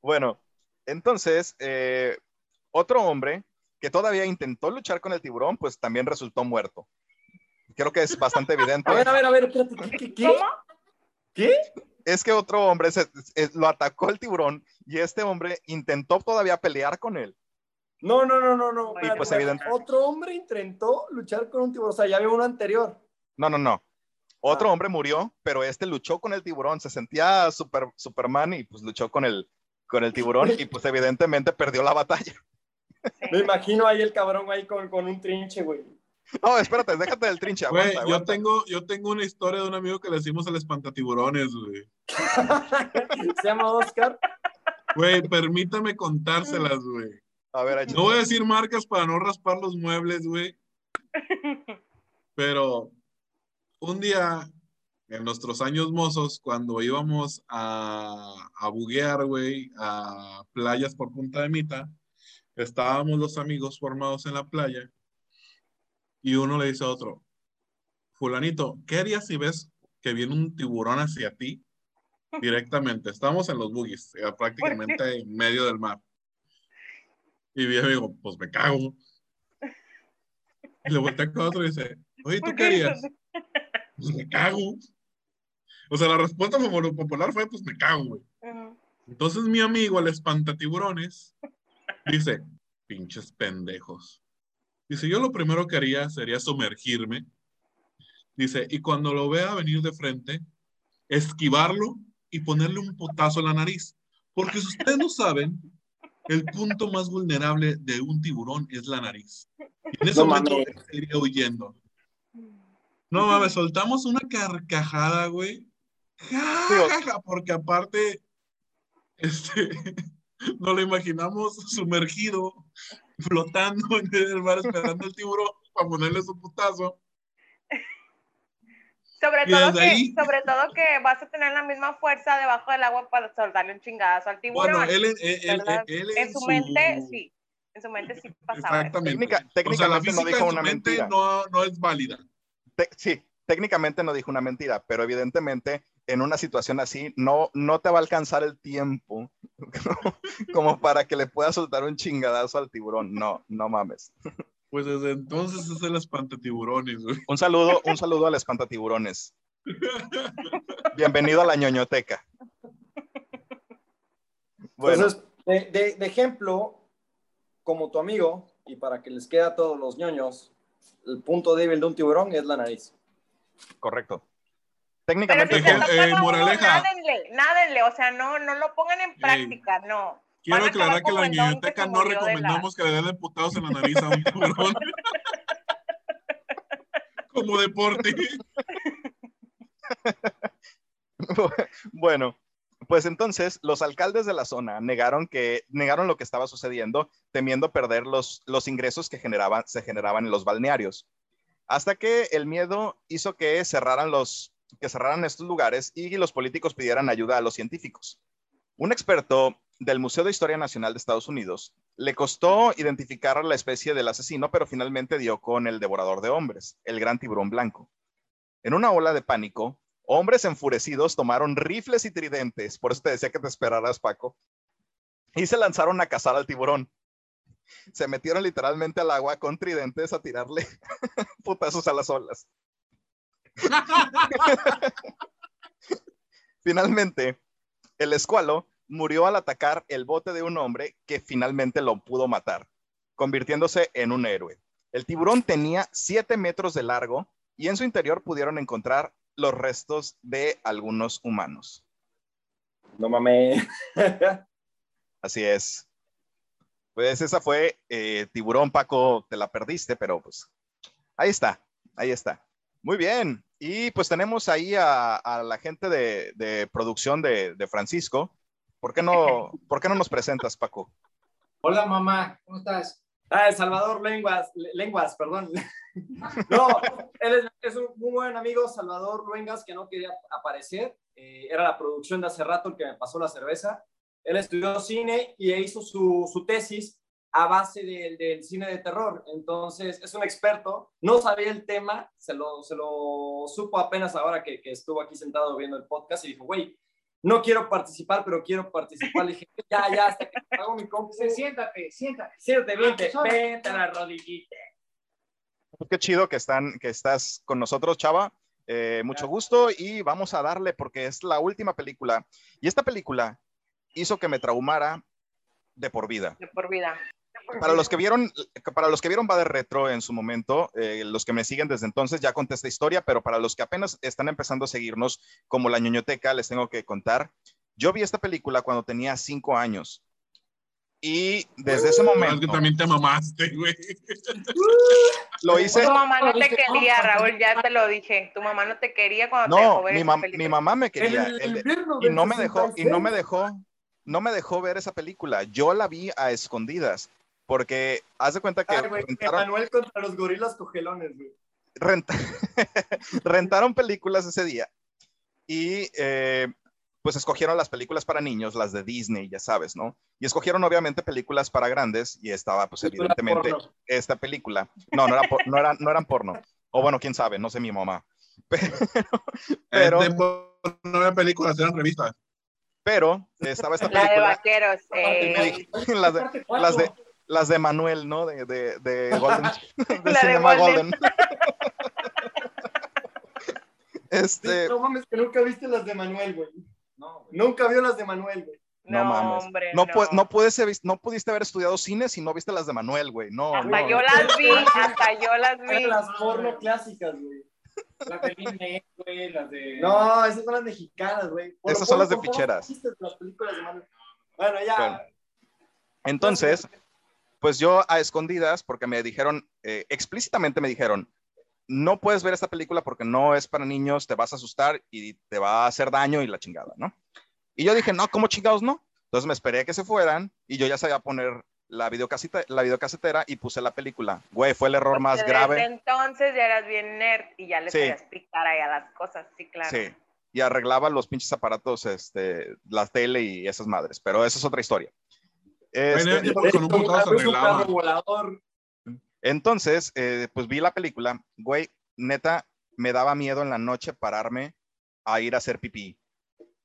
A: bueno, entonces, eh, otro hombre que todavía intentó luchar con el tiburón, pues también resultó muerto. Creo que es bastante evidente.
C: A ver, a ver, a ver, espérate. ¿Qué? ¿Qué? ¿Qué?
D: ¿Cómo?
C: ¿Qué?
A: es que otro hombre se- lo atacó el tiburón y este hombre intentó todavía pelear con él.
C: No, no, no, no, no.
D: Y
A: pues, evidente-
C: Otro hombre intentó luchar con un tiburón. O sea, ya había uno anterior.
A: No, no, no. Otro
C: Ah.
A: hombre murió, pero este luchó con el tiburón, se sentía super, Superman y pues luchó con el, con el tiburón y pues evidentemente perdió la batalla.
C: Me imagino ahí el cabrón ahí con, con un trinche, güey.
A: No, espérate, déjate del trinche.
B: Güey,
A: aguanta,
B: yo tengo, yo tengo una historia de un amigo que le decimos el espantatiburones, güey. [LAUGHS]
C: Se llama Oscar.
B: Güey, permítame contárselas, güey.
A: A ver, échate.
B: No voy a decir marcas para no raspar los muebles, güey. Pero [LAUGHS] un día, en nuestros años mozos, cuando íbamos a, a buguear, güey, a playas por Punta de Mita, estábamos los amigos formados en la playa y uno le dice a otro, fulanito, ¿qué harías si ves que viene un tiburón hacia ti directamente? Estamos en los buggies, eh, prácticamente en medio del mar. Y mi amigo, pues me cago. Y le voltea con otro y dice, Oye, ¿tú
D: ¿Por
B: qué
D: qué?
B: harías? [LAUGHS] Pues me cago. O sea, la respuesta popu- popular fue, pues me cago, güey. Entonces mi amigo, el espantatiburones, dice, pinches pendejos. Dice, yo lo primero que haría sería sumergirme. Dice, y cuando lo vea venir de frente, esquivarlo y ponerle un potazo en la nariz. Porque si ustedes no saben, el punto más vulnerable de un tiburón es la nariz. Y en ese
C: No
B: momento él iría huyendo. No mames, soltamos una carcajada, güey. Ja, ja, ja, porque aparte, este, [LAUGHS] no lo imaginamos sumergido, flotando [LAUGHS] en el mar esperando el tiburón para ponerle su putazo.
D: Sobre todo, que,
B: ahí-
D: sobre todo que vas a tener la misma fuerza debajo del agua para soltarle un chingadazo al tiburón.
B: Bueno, él, él, él, él,
D: ¿verdad?
B: él
D: en su mente, sí. En su mente sí pasaba.
B: Exactamente.
A: Técnica-
B: o sea, la
A: no
B: física
A: dijo
B: en su
A: una
B: mente
A: mentira.
B: no, no es válida.
A: Te- sí, técnicamente no dijo una mentira, pero evidentemente en una situación así no, no te va a alcanzar el tiempo [LAUGHS] como para que le puedas soltar un chingadazo al tiburón. No, no mames.
B: Pues desde entonces es el espantatiburones, güey.
A: Un saludo, un saludo al espantatiburones. Bienvenido a la ñoñoteca. Bueno,
C: Entonces, de, de- de ejemplo, como tu amigo, y para que les quede a todos los ñoños, el punto débil de un tiburón es la nariz.
A: correcto. Técnicamente,
D: si
B: eh, moraleja.
D: nádenle, nádenle, o sea, no, no lo pongan en práctica, no.
B: Quiero aclarar que la niñoteca no
D: la-
B: recomendamos que le den putados en la nariz a un tiburón. [LAUGHS] Como deporte. [LAUGHS]
A: Bueno, pues entonces los alcaldes de la zona negaron que negaron lo que estaba sucediendo, temiendo perder los, los ingresos que generaban, se generaban en los balnearios. Hasta que el miedo hizo que cerraran los que cerraran estos lugares y los políticos pidieran ayuda a los científicos. Un experto del Museo de Historia Nacional de Estados Unidos le costó identificar la especie del asesino, pero finalmente dio con el devorador de hombres, el gran tiburón blanco. En una ola de pánico, hombres enfurecidos tomaron rifles y tridentes, por eso te decía que te esperaras, Paco, y se lanzaron a cazar al tiburón. Se metieron literalmente al agua con tridentes a tirarle [LAUGHS] putazos a las olas. [LAUGHS] Finalmente, el escualo murió al atacar el bote de un hombre que finalmente lo pudo matar, convirtiéndose en un héroe. El tiburón tenía 7 metros de largo y en su interior pudieron encontrar los restos de algunos humanos.
C: No mames.
A: Así es. Pues esa fue eh, Tiburón, Paco, te la perdiste, pero pues ahí está, ahí está. Muy bien. Y pues tenemos ahí a, a la gente de, de producción de, de Francisco. ¿Por qué, no, ¿Por qué no nos presentas, Paco?
E: Hola mamá, ¿cómo estás?
C: Ah, el Salvador Lenguas, Le- Lenguas, perdón. [LAUGHS] No, él es, buen amigo, Salvador Luengas, que no quería aparecer. Eh, era la producción de hace rato el que me pasó la cerveza. Él estudió cine y hizo su, su tesis a base del, del cine de terror. Entonces, es un experto. No sabía el tema, se lo, se lo supo apenas ahora que, que estuvo aquí sentado viendo el podcast y dijo, güey, no quiero participar, pero quiero participar. Le dije, ya, ya, hasta que hago mi compu.
E: Sí, siéntate, siéntate.
C: Siéntate, vente, vente a la rodillita.
A: Qué chido que, están, que estás con nosotros, Chava. Eh, mucho gusto y vamos a darle porque es la última película. Y esta película hizo que me traumara de por vida.
D: De por vida.
A: Para los que vieron, para los que vieron va de retro en su momento, eh, los que me siguen desde entonces ya conté esta historia, pero para los que apenas están empezando a seguirnos como la ñoñoteca, les tengo que contar. Yo vi esta película cuando tenía cinco años y desde ese
B: Es que
A: momento
B: también te mamaste, güey. [LAUGHS]
A: lo hice.
D: Tu mamá no te quería, Raúl, ya te lo dije. Tu mamá no te quería cuando te
A: No,
D: dejó ver
A: mi, mam-
D: película.
A: mi mamá me quería
C: el
A: el
C: invierno
A: y no me dejó y no me
C: 66.
A: dejó no me dejó ver esa película. Yo la vi a escondidas porque haz de cuenta que
C: Ay, güey,
A: rentaron,
C: Manuel contra los gorilas cogelones, güey.
A: renta- [LAUGHS] rentaron películas ese día y eh, pues escogieron las películas para niños, las de Disney, ya sabes, ¿no? Y escogieron obviamente películas para grandes y estaba pues evidentemente
C: Porno.
A: esta película. No, no, era por- no, eran, no eran porno. O bueno, quién sabe, no sé mi mamá. [LAUGHS] Pero,
B: tiempo no eran películas, eran revistas.
A: pero estaba esta [LAUGHS]
D: La de
A: película,
D: vaqueros. [LAUGHS] eh,
A: las de, las de,
E: cuatro.
A: las de Manuel, ¿no? De, de, de Golden, de
D: La de
A: Cinema
D: Golden.
A: Golden. Este,
C: No mames, que nunca viste las de Manuel, güey.
E: No, güey.
C: Nunca vio las de Manuel, güey.
A: No
D: No,
A: mames.
D: hombre,
A: no,
D: no.
A: pu- no, puedes haber- no pudiste haber estudiado cine si no viste las de Manuel, güey. No,
D: Hasta
A: no.
D: yo las vi, hasta yo las vi.
C: Las porno clásicas, güey.
E: Las de Disney, güey, las de.
C: No, esas son las mexicanas, güey. Por-
A: Esas son las de
C: por
A: ficheras.
C: ¿viste Las películas de Manuel. Bueno, ya.
A: Bueno. Entonces, pues yo a escondidas, porque me dijeron, eh, explícitamente me dijeron, no puedes ver esta película porque no es para niños, te vas a asustar y te va a hacer daño y la chingada, ¿no? Y yo dije, no, ¿cómo chingados no? Entonces me esperé a que se fueran y yo ya sabía poner la videocaseta, la videocasetera y puse la película. Güey, fue el error más
D: Porque
A: grave.
D: Desde entonces ya eras bien nerd y ya le
A: Sí.
D: sabías explicar ahí a las cosas, sí, claro.
A: Sí. Y arreglaba los pinches aparatos, este, la tele y esas madres, pero esa es otra historia. Este,
B: Bueno, con un
C: un carro volador.
A: Entonces, eh, pues vi la película, güey, neta, me daba miedo en la noche pararme a ir a hacer pipí.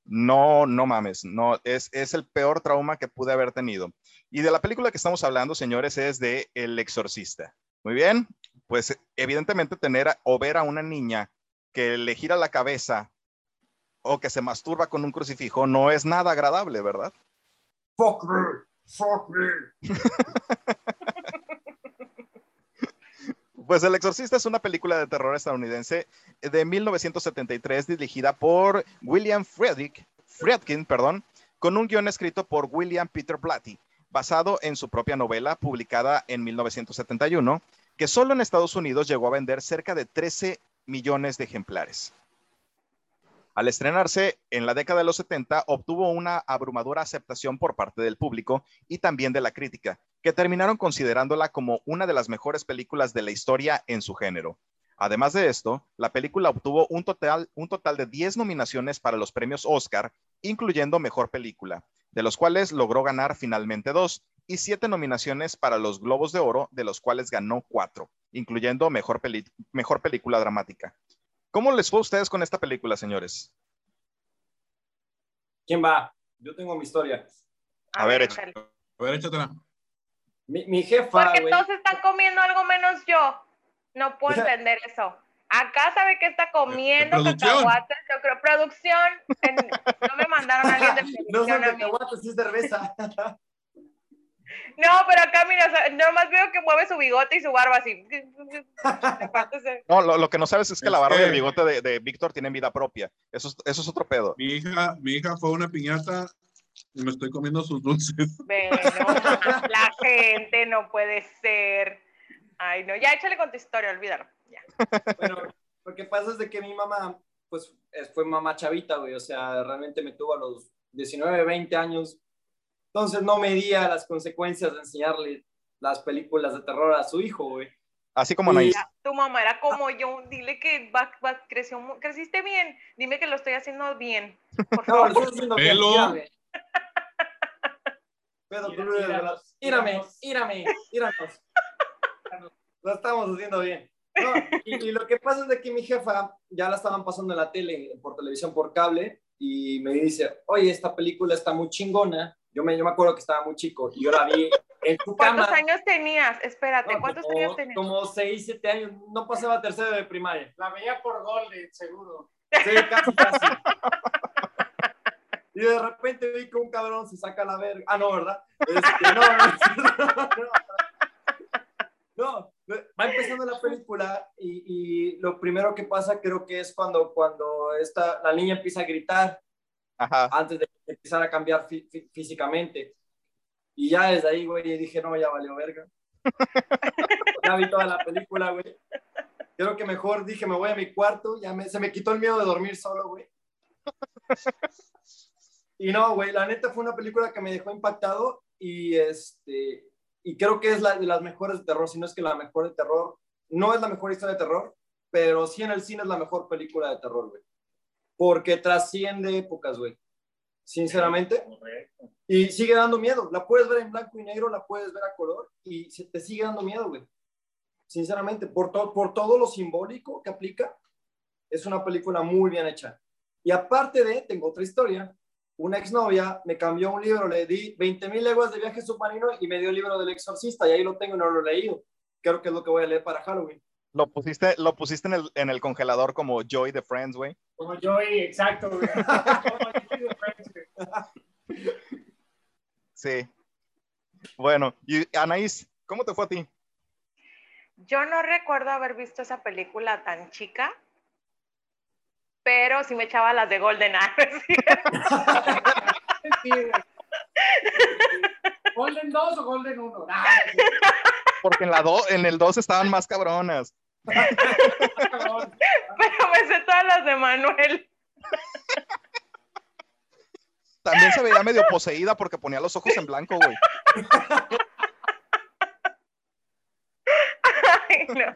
A: No, no mames, no, es, es el peor trauma que pude haber tenido. Y de la película que estamos hablando, señores, es de El Exorcista. Muy bien, pues evidentemente tener a- o ver a una niña que le gira la cabeza o que se masturba con un crucifijo no es nada agradable, ¿verdad?
C: Fuck me. Fuck me. [LAUGHS]
A: Pues El Exorcista es una película de terror estadounidense de 1973 dirigida por William Friedrich, Friedkin, perdón, con un guion escrito por William Peter Blatty, basado en su propia novela publicada en 1971, que solo en Estados Unidos llegó a vender cerca de 13 millones de ejemplares. Al estrenarse en la década de los 70, obtuvo una abrumadora aceptación por parte del público y también de la crítica, que terminaron considerándola como una de las mejores películas de la historia en su género. Además de esto, la película obtuvo un total, de 10 nominaciones para los premios Oscar, incluyendo Mejor Película, de los cuales logró ganar finalmente dos, y siete nominaciones para los Globos de Oro, de los cuales ganó cuatro, incluyendo mejor Película Dramática. ¿Cómo les fue a ustedes con esta película, señores?
C: ¿Quién va? Yo tengo mi historia.
A: A ver,
D: échale.
B: A ver, échatela.
C: Mi, mi jefa,
D: Porque todos están comiendo algo menos yo. No puedo entender eso. Acá sabe que está comiendo cacahuates, yo creo, producción. en- no me mandaron a alguien de [LAUGHS]
C: No
D: producción
C: son
D: a mí.
C: cacahuates, sí es cerveza. [LAUGHS]
D: No, pero acá, mira, o sea, nomás veo que mueve su bigote y su barba así. [LAUGHS]
A: No, lo, lo que no sabes es que
B: Es
A: la barba y el bigote de, de Víctor tienen vida propia. Eso es, eso es otro pedo.
B: Mi hija, mi hija fue a una piñata y me estoy comiendo sus dulces. [LAUGHS]
D: Ve, no, mames, la gente no puede ser. Ay, no, ya échale con tu historia, olvídalo. Ya.
C: Bueno, lo que pasa es de que mi mamá, pues, es- fue mamá chavita, güey. O sea, realmente me tuvo a los 19, 20 años. Entonces no medía las consecuencias de enseñarle las películas de terror a su hijo, güey.
A: Así como Anaís.
D: Tu mamá era como yo, dile que va, va- creció, creciste bien, dime que lo estoy haciendo bien. Por [LAUGHS]
C: No,
D: favor.
C: lo estoy haciendo bien,
B: Pelo.
C: crudo de
E: míranos,
C: verdad. Mírame,
E: míranos.
C: mírame, míranos. [LAUGHS] Lo estamos haciendo bien. No, y, y lo que pasa es de que mi jefa ya la estaban pasando en la tele, por televisión, por cable, y me dice, oye, esta película está muy chingona. Yo me, yo me acuerdo que estaba muy chico y yo la vi en su
D: ¿Cuántos
C: cama.
D: años tenías? Espérate,
C: No,
D: ¿cuántos
C: como,
D: años tenías?
C: Como 6, 7 años. No pasaba tercero de primaria.
E: La veía por Golden, seguro.
C: Sí, casi, casi. Y de repente vi que un cabrón se saca la verga. Ah, no, ¿verdad? Este, no, no, [LAUGHS] no, no, va empezando la película y, y lo primero que pasa creo que es cuando, cuando esta, la niña empieza a gritar
A: Ajá.
C: antes de empezar a cambiar fí- fí- físicamente. Y ya desde ahí, güey, dije, no, ya valió verga. [LAUGHS] ya vi toda la película, güey. Creo que mejor dije, me voy a mi cuarto, ya me, se me quitó el miedo de dormir solo, güey. Y no, güey, la neta fue una película que me dejó impactado y este y creo que es la de las mejores de terror, si no es que la mejor de terror. No es la mejor historia de terror, pero sí en el cine es la mejor película de terror, güey. Porque trasciende épocas, güey. Sinceramente.
E: Correcto.
C: Y sigue dando miedo. La puedes ver en blanco y negro, la puedes ver a color y se te sigue dando miedo, güey. Sinceramente, por, to- por todo lo simbólico que aplica, es una película muy bien hecha. Y aparte de, tengo otra historia. Una exnovia me cambió un libro, le di 20 mil leguas de viaje submarino y me dio el libro del exorcista y ahí lo tengo y no lo he leído. Creo que es lo que voy a leer para Halloween.
A: Lo pusiste, lo pusiste en el, en el congelador como Joy de Friends, güey.
E: Como yo, exacto, güey. [LAUGHS] Como Joey de Friends, güey.
A: Sí. Bueno, y Anaís, ¿cómo te fue a ti?
D: Yo no recuerdo haber visto esa película tan chica, pero sí me echaba las de Golden
E: güey. [LAUGHS] [LAUGHS] ¿Golden 2 o Golden 1? Nah,
A: Porque en, la do- en el 2 estaban más cabronas. [LAUGHS]
D: pero me sé todas las de Manuel.
A: También se veía medio poseída porque ponía los ojos en blanco, güey.
D: Ay, no.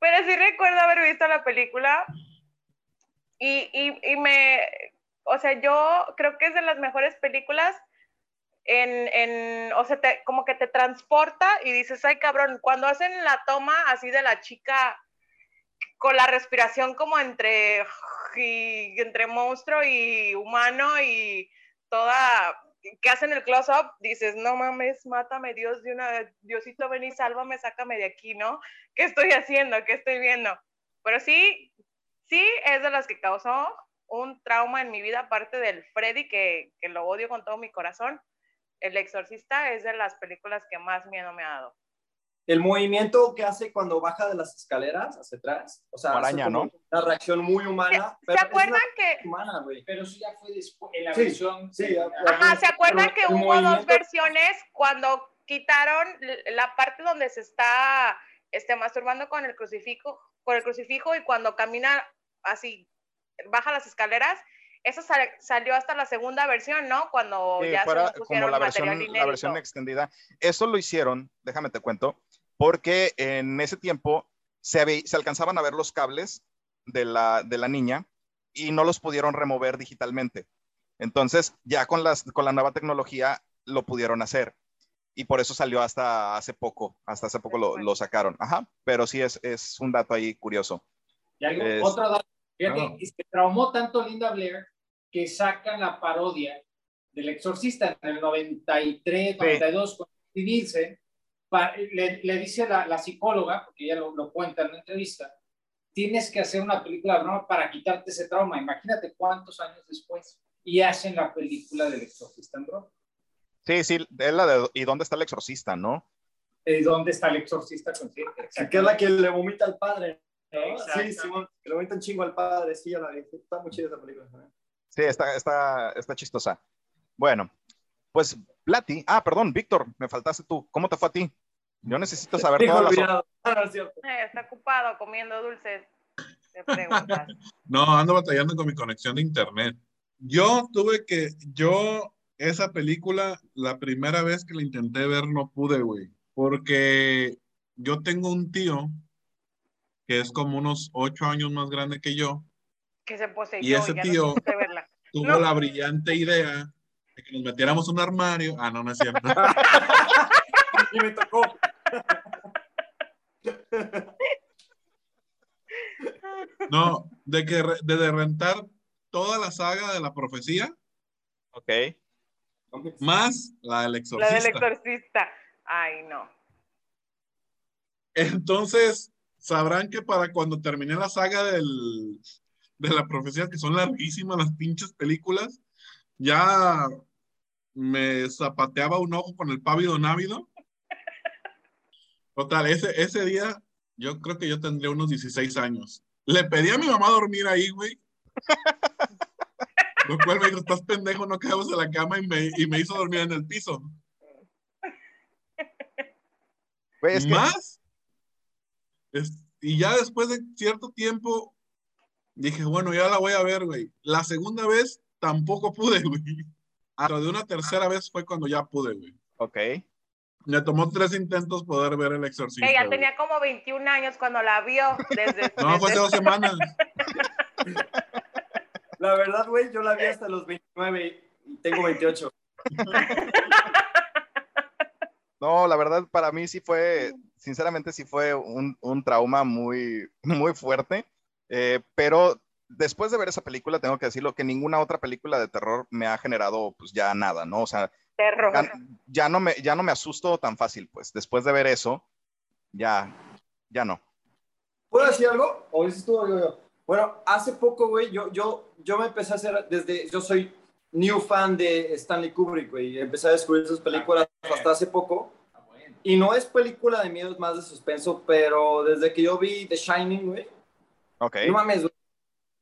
D: Pero sí recuerdo haber visto la película y, y, me, o sea, yo creo que es de las mejores películas en, en o sea, te- como que te transporta y dices, ay cabrón, cuando hacen la toma así de la chica con la respiración como entre, y, entre monstruo y humano y toda, que hacen el close-up, dices, no mames, mátame Dios de una Diosito ven y sálvame, sácame de aquí, ¿no? ¿Qué estoy haciendo? ¿Qué estoy viendo? Pero sí, sí es de las que causó un trauma en mi vida, aparte del Freddy, que, que lo odio con todo mi corazón. El Exorcista es de las películas que más miedo me ha dado.
C: El movimiento que hace cuando baja de las escaleras hacia atrás, o sea,
A: araña, ¿no?
C: Una reacción muy
D: ¿Se,
C: humana.
D: ¿se
C: pero es
D: acuerdan que,
C: humana, güey.
E: Pero eso ya fue después, en la
C: Sí,
E: versión.
C: sí, ya-
D: Ajá, ¿se acuerdan
C: Pero
D: que hubo dos versiones cuando quitaron la parte donde se está este, masturbando con el crucifijo, con el crucifijo y cuando camina así, baja las escaleras? Eso sal- salió hasta la segunda versión, ¿no? Cuando
A: Sí,
D: ya
A: fuera
D: se
A: como
D: pusieron
A: la
D: material
A: versión, la versión extendida. Eso lo hicieron, déjame te cuento, porque en ese tiempo se, se alcanzaban a ver los cables de la, de la niña y no los pudieron remover digitalmente. Entonces, ya con, las, con la nueva tecnología lo pudieron hacer. Y por eso salió hasta hace poco, hasta hace poco lo, lo sacaron. Ajá, pero sí es, es un dato ahí curioso.
E: Y algo,
A: Es-
E: otro dato, fíjate,
B: Claro.
E: y se traumó tanto Linda Blair que sacan la parodia del exorcista en el 93, 92, con Steve Nielsen, pa- le, le dice la, la psicóloga, porque ella lo, lo cuenta en la entrevista, tienes que hacer una película de broma para quitarte ese trauma. Imagínate cuántos años después. Y hacen la película del exorcista en broma.
A: Sí, sí, es la de ¿Y dónde está el exorcista, no?
E: Eh, ¿Dónde está el exorcista consciente?
C: Sí, que es la que le vomita al padre. ¿no? Sí, Simón, que le vomita un chingo al padre. Sí, ya la vi. Está muy chida esa película.
A: Sí, está, está, está chistosa. Bueno, pues Plati, ah, perdón, Víctor, me faltaste tú. ¿Cómo te fue a ti? Yo necesito saber
C: Dijo
A: todas las...
C: olvidado. Ah.
D: Eh, está ocupado comiendo dulces. Te preguntas. [LAUGHS]
B: No, ando batallando con mi conexión de internet. Yo tuve que, yo, esa película, la primera vez que la intenté ver, no pude, güey. Porque yo tengo un tío que es como unos ocho años más grande que yo.
D: Que se poseyó.
B: Y ese
D: ya
B: tío-
D: no verla.
B: Tuvo
D: No.
B: la brillante idea de que nos metiéramos en un armario. Ah, no, no es cierto. [LAUGHS]
C: Y me tocó.
B: No, de que de, de rentar toda la saga de la profecía,
A: Ok.
B: más la del
D: La
B: exorcista.
D: del exorcista. Ay, no.
B: Entonces, sabrán que para cuando terminé la saga del, de la profecía, que son larguísimas las pinches películas, ya me zapateaba un ojo con el pávido návido. Total, ese, ese día yo creo que yo tendría unos 16 años. Le pedí a mi mamá dormir ahí, güey. Lo cual me dijo, estás pendejo, no caemos en la cama y me, y me hizo dormir en el piso.
A: Güey, es que
B: más. es- y ya después de cierto tiempo, dije, bueno, ya la voy a ver, güey. La segunda vez tampoco pude, güey. Hasta de una tercera vez fue cuando ya pude, güey.
A: Ok.
B: Me tomó tres intentos poder ver el exorcista.
D: Ella
B: güey.
D: tenía como 21 años cuando la vio. Desde,
B: No, fue hace
D: desde-
B: dos semanas. [LAUGHS]
C: La verdad, güey, yo la vi hasta los 29 y tengo 28.
A: No, la verdad, para mí sí fue, sinceramente sí fue un, un trauma muy, muy fuerte. Eh, pero después de ver esa película, tengo que decirlo que ninguna otra película de terror me ha generado pues ya nada, ¿no? O sea,
D: terror.
A: ya, ya no me, ya no me asusto tan fácil, pues. Después de ver eso, ya, ya no.
C: ¿Puedo decir algo? ¿O dices tú algo? Bueno, hace poco, güey, yo, yo, yo me empecé a hacer desde, yo soy new fan de Stanley Kubrick, güey, empecé a descubrir sus películas hasta hace poco. Y no es película de miedo, es más de suspenso, pero desde que yo vi The Shining, güey,
A: Ok.
C: no mames, güey,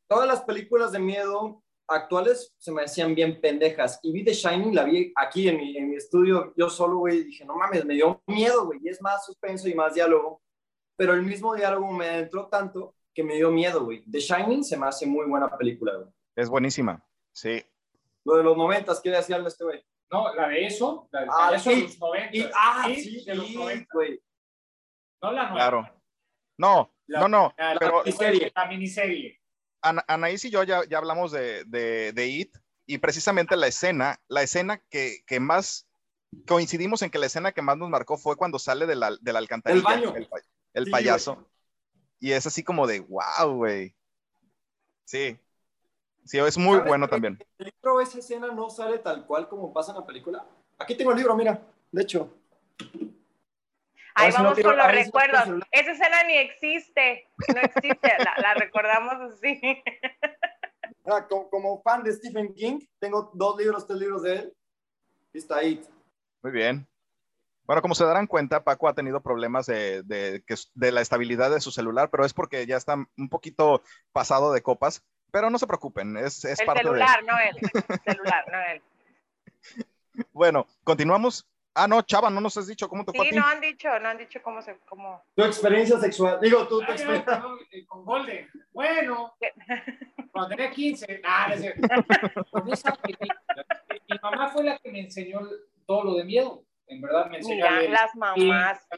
C: todas las películas de miedo actuales se me hacían bien pendejas. Y vi The Shining, la vi aquí en mi, en mi estudio, yo solo, güey, y dije, no mames, me dio miedo, güey, y es más suspenso y más diálogo. Pero el mismo diálogo me entró tanto que me dio miedo, güey. The Shining se me hace muy buena película, güey.
A: Es buenísima. Sí.
C: Lo de los momentos, ¿qué decía este güey?
E: No, la de eso, la de
C: Ah,
E: de
C: sí.
E: los 90.
C: Y, ah,
E: Sí,
C: sí,
E: de los
C: sí,
E: 90.
C: güey.
E: No la nueva.
A: Claro. No,
E: La-
A: no, no.
E: La, la
A: Pero
E: miniserie. La miniserie.
A: Ana- Anaís y yo ya, ya hablamos de, de, de It y precisamente la escena, la escena que, que más coincidimos en que la escena que más nos marcó fue cuando sale de la, de la alcantarilla.
C: El baño.
A: El, pa- el
C: Sí,
A: payaso. Y es así como de, wow, güey. Sí. Sí, es muy
C: ¿Sabes
A: bueno también.
C: El libro, esa escena no sale tal cual como pasa en la película. Aquí tengo el libro, mira, de hecho.
D: Ahí
C: no
D: vamos
C: tiro-
D: con los
C: no
D: recuerdos.
C: celular.
D: Esa escena ni existe. No existe. la, la recordamos así.
C: Ah, como, como fan de Stephen King, tengo dos libros, tres libros de él. Y está ahí.
A: Muy bien. Bueno, como se darán cuenta, Paco ha tenido problemas de, de, de la estabilidad de su celular, pero es porque ya está un poquito pasado de copas. Pero no se preocupen, es, es
D: El
A: parte de...
D: celular, no él. El celular, no él. [LAUGHS]
A: Bueno, continuamos. Ah, no, Chava, no nos has dicho cómo te fue
D: Sí, no han dicho, no han dicho cómo se, cómo.
C: Tu experiencia sexual. Digo, tú, tu experiencia.
E: eh, con Golden. Bueno, cuando tenía 15. Ah, no es cierto. Con esa película. Mi mamá fue la que me enseñó todo lo de miedo. En verdad me enseñó a
D: Mira,
E: leer.
D: las mamás.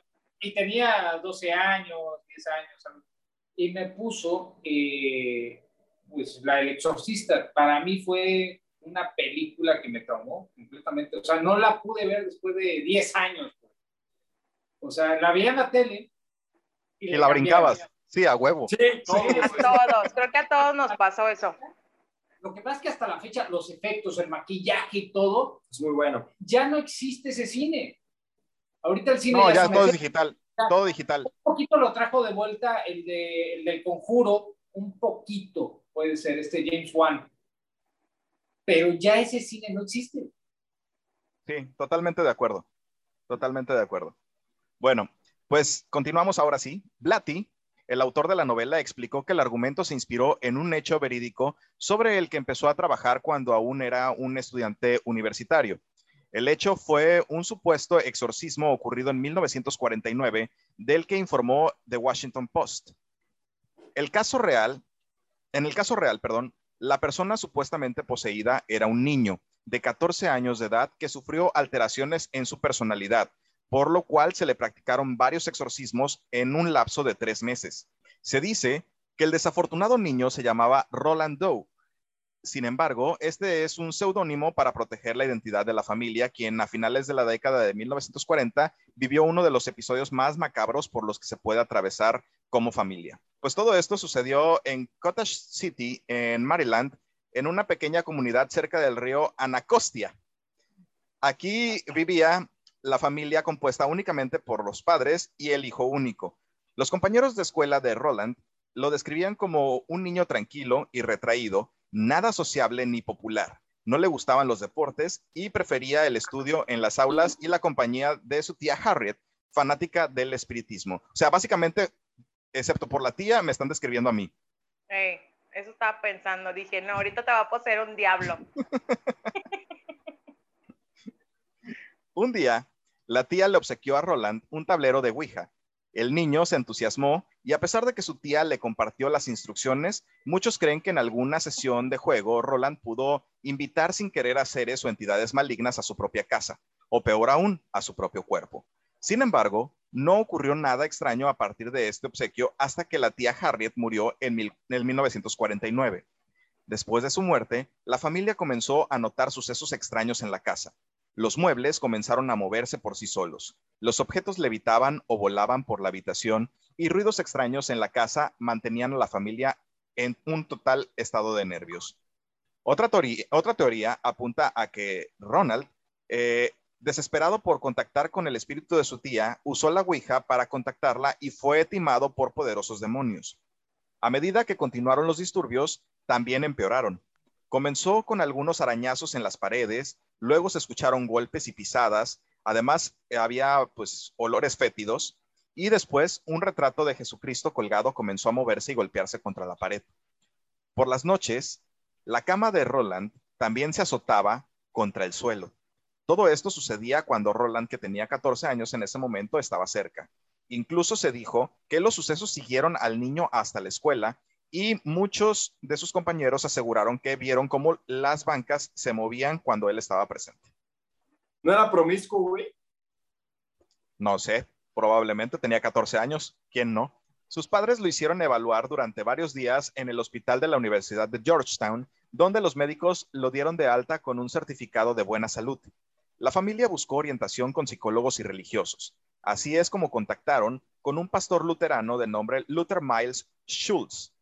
E: y tenía 12 años, 10 años, y me puso eh, pues la El Exorcista. Para mí fue una película que me traumó completamente. O sea, no la pude ver después de 10 años. pues. O sea, la veía en la tele
A: Y la brincabas. Sí, a huevo.
C: Sí, sí,
D: A todos, creo que a todos nos pasó eso.
E: Lo que pasa es que hasta la fecha los efectos, el maquillaje y todo,
C: es muy bueno.
E: ya no existe ese cine. Ahorita el cine
A: No, ya
E: se
A: todo es digital. Todo digital.
E: un poquito lo trajo de vuelta el, de, el del conjuro, un poquito puede ser este James Wan, pero ya ese cine no existe.
A: Sí, totalmente de acuerdo. Totalmente de acuerdo. Bueno, pues continuamos ahora sí. Blatty, el autor de la novela, explicó que el argumento se inspiró en un hecho verídico sobre el que empezó a trabajar cuando aún era un estudiante universitario. El hecho fue un supuesto exorcismo ocurrido en 1949 del que informó The Washington Post. El caso real, en el caso real, perdón, la persona supuestamente poseída era un niño de 14 años de edad que sufrió alteraciones en su personalidad, por lo cual se le practicaron varios exorcismos en un lapso de tres meses. Se dice que el desafortunado niño se llamaba Roland Doe. Sin embargo, este es un seudónimo para proteger la identidad de la familia, quien a finales de la década de 1940 vivió uno de los episodios más macabros por los que se puede atravesar como familia. Pues todo esto sucedió en Cottage City, en Maryland, en una pequeña comunidad cerca del río Anacostia. Aquí vivía la familia compuesta únicamente por los padres y el hijo único. Los compañeros de escuela de Roland lo describían como un niño tranquilo y retraído, nada sociable ni popular. No le gustaban los deportes y prefería el estudio en las aulas y la compañía de su tía Harriet, fanática del espiritismo. O sea, básicamente, excepto por la tía, me están describiendo a mí.
D: Ey, eso estaba pensando. Dije, no, ahorita te va a poseer un diablo. [LAUGHS]
A: Un día, la tía le obsequió a Roland un tablero de Ouija. El niño se entusiasmó y a pesar de que su tía le compartió las instrucciones, muchos creen que en alguna sesión de juego Roland pudo invitar sin querer a seres o entidades malignas a su propia casa, o peor aún, a su propio cuerpo. Sin embargo, no ocurrió nada extraño a partir de este obsequio hasta que la tía Harriet murió en, mil, en 1949. Después de su muerte, la familia comenzó a notar sucesos extraños en la casa. Los muebles comenzaron a moverse por sí solos. Los objetos levitaban o volaban por la habitación y ruidos extraños en la casa mantenían a la familia en un total estado de nervios. Otra, teoría, otra teoría apunta a que Ronald, eh, Desesperado por contactar con el espíritu de su tía, usó la Ouija para contactarla y fue timado por poderosos demonios. A medida que continuaron los disturbios, también empeoraron. Comenzó con algunos arañazos en las paredes, luego se escucharon golpes y pisadas, además había pues olores fétidos y después un retrato de Jesucristo colgado comenzó a moverse y golpearse contra la pared. Por las noches, la cama de Roland también se azotaba contra el suelo. Todo esto sucedía cuando Roland, que tenía 14 años en ese momento, estaba cerca. Incluso se dijo que los sucesos siguieron al niño hasta la escuela y muchos de sus compañeros aseguraron que vieron cómo las bancas se movían cuando él estaba presente.
C: ¿No era promiscuo, güey?
A: No sé, probablemente tenía 14 años. ¿Quién no? Sus padres lo hicieron evaluar durante varios días en el hospital de la Universidad de Georgetown, donde los médicos lo dieron de alta con un certificado de buena salud. La familia buscó orientación con psicólogos y religiosos. Así es como contactaron con un pastor luterano de nombre Luther Miles Schultz,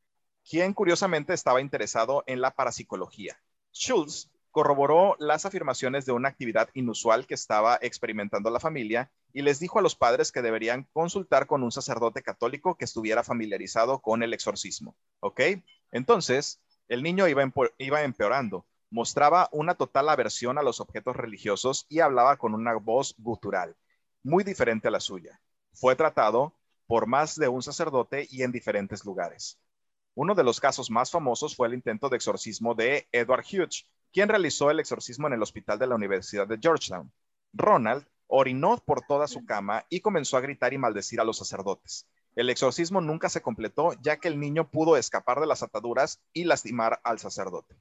A: quien curiosamente estaba interesado en la parapsicología. Schultz corroboró las afirmaciones de una actividad inusual que estaba experimentando la familia y les dijo a los padres que deberían consultar con un sacerdote católico que estuviera familiarizado con el exorcismo. ¿Ok? Entonces, el niño iba, empeorando mostraba una total aversión a los objetos religiosos y hablaba con una voz gutural, muy diferente a la suya. Fue tratado por más de un sacerdote y en diferentes lugares. Uno de los casos más famosos fue el intento de exorcismo de Edward Hughes, quien realizó el exorcismo en el hospital de la Universidad de Georgetown. Ronald orinó por toda su cama y comenzó a gritar y maldecir a los sacerdotes. El exorcismo nunca se completó ya que el niño pudo escapar de las ataduras y lastimar al sacerdote.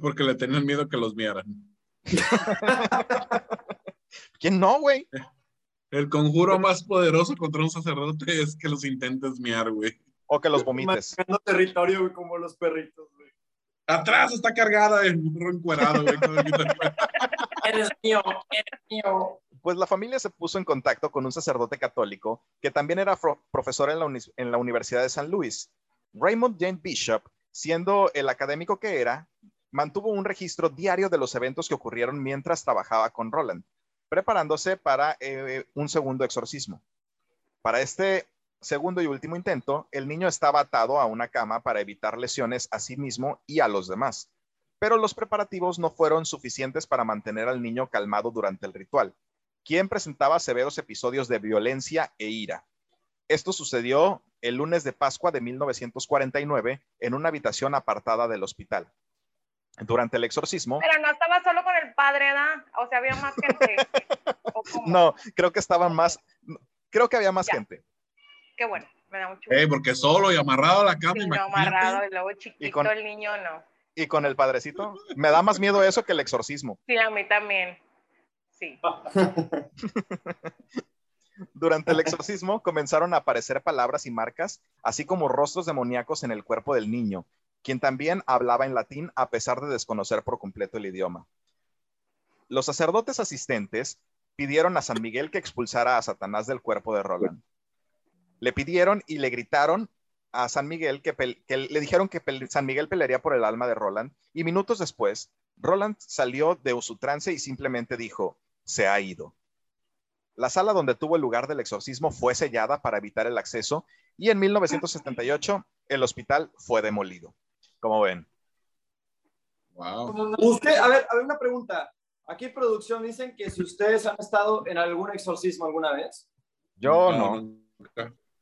B: Porque le tenían miedo que los miaran. [LAUGHS]
A: ¿Quién no, güey?
B: El conjuro más poderoso contra un sacerdote es que los intentes miar, güey.
A: O que los vomites.
C: Marcando territorio, güey, como los perritos, güey.
B: Atrás está cargada el burro encuerado, güey.
E: Eres mío, eres mío.
A: Pues la familia se puso en contacto con un sacerdote católico que también era profesor en la, en la Universidad de San Luis. Raymond Jane Bishop, siendo el académico que era, mantuvo un registro diario de los eventos que ocurrieron mientras trabajaba con Roland, preparándose para eh, un segundo exorcismo. Para este segundo y último intento, el niño estaba atado a una cama para evitar lesiones a sí mismo y a los demás, pero los preparativos no fueron suficientes para mantener al niño calmado durante el ritual, quien presentaba severos episodios de violencia e ira. Esto sucedió el lunes de Pascua de 1949 en una habitación apartada del hospital durante el exorcismo.
D: Pero no estaba solo con el padre, ¿verdad? O sea, había más gente. [LAUGHS]
A: no, creo que estaban más, creo que había más gente.
D: Qué bueno, me da mucho
B: gusto. porque solo y amarrado a la cama.
D: Sí, no, amarrado y luego chiquito el niño, no.
A: ¿Y con el padrecito? Me da más miedo eso que el exorcismo.
D: Sí, a mí también. Sí. [LAUGHS]
A: Durante el exorcismo comenzaron a aparecer palabras y marcas, así como rostros demoníacos en el cuerpo del niño, quien también hablaba en latín a pesar de desconocer por completo el idioma. Los sacerdotes asistentes pidieron a San Miguel que expulsara a Satanás del cuerpo de Roland. Le pidieron y le gritaron a San Miguel que, le dijeron que San Miguel pelearía por el alma de Roland y minutos después, Roland salió de su trance y simplemente dijo, se ha ido. La sala donde tuvo el lugar del exorcismo fue sellada para evitar el acceso y en 1978 el hospital fue demolido. ¿Cómo ven?
C: Wow. Usted, a ver, a ver una pregunta. Aquí en producción dicen que si ustedes han estado en algún exorcismo alguna vez.
A: Yo no.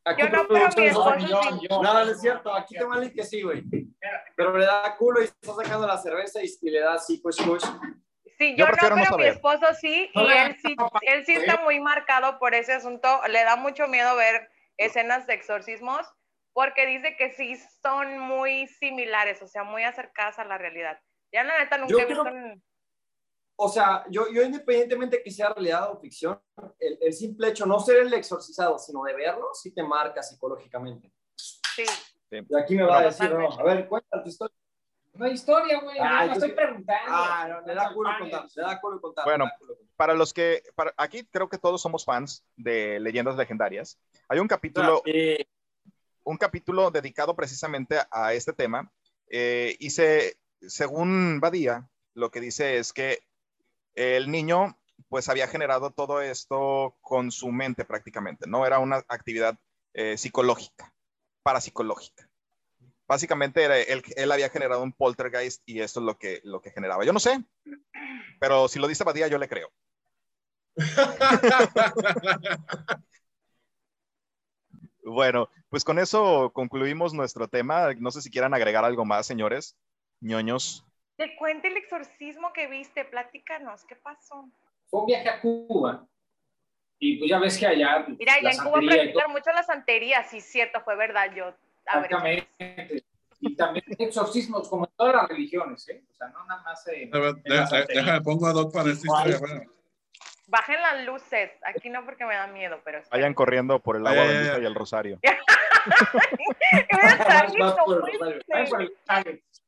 D: Aquí yo no, pero mi esposo
C: sí. No, no es cierto. Aquí te vale que sí, güey. Pero le da culo y está sacando la cerveza y, le da así, pues, pues.
D: Sí, yo, no, pero mi esposo sí, y él sí, él sí está muy marcado por ese asunto. Le da mucho miedo ver escenas de exorcismos porque dice que sí son muy similares, o sea, muy acercadas a la realidad. Ya la neta nunca he visto...
C: O sea, yo, yo independientemente que sea realidad o ficción, el, el, simple hecho, no ser el exorcizado, sino de verlo, sí te marca psicológicamente.
D: Sí.
C: Y aquí me va a decir, no, a ver, cuéntate tu historia.
E: No hay historia, güey. Ah, no, estoy preguntando.
C: Ah, no, le da culo contar. Le da culo contar.
A: Bueno, para los que, para, aquí creo que todos somos fans de leyendas legendarias. Hay un capítulo, un capítulo dedicado precisamente a este tema. Eh, y se, según Badía, lo que dice es que el niño pues había generado todo esto con su mente prácticamente, ¿no? Era una actividad eh, psicológica, parapsicológica. Básicamente era, él, él, había generado un poltergeist y esto es lo que, lo que generaba. Yo no sé, pero si lo dice Badía, yo le creo. [LAUGHS] bueno, pues con eso concluimos nuestro tema. No sé si quieran agregar algo más, señores, ñoños.
D: Te cuente el exorcismo que viste, platícanos, ¿qué pasó?
E: Fue un viaje a Cuba y pues ya ves que allá.
D: Mira, ya en Cuba practican mucho la santería, sí, cierto, fue verdad. Yo,
E: Exactamente. Y también [LAUGHS] exorcismos, como en todas las religiones, ¿eh? O sea, no nada más. En,
B: déjame, pongo a Doc para esta historia.
D: Bajen las luces. Aquí no porque me da miedo, pero.
A: Vayan corriendo por el agua bendita y el rosario.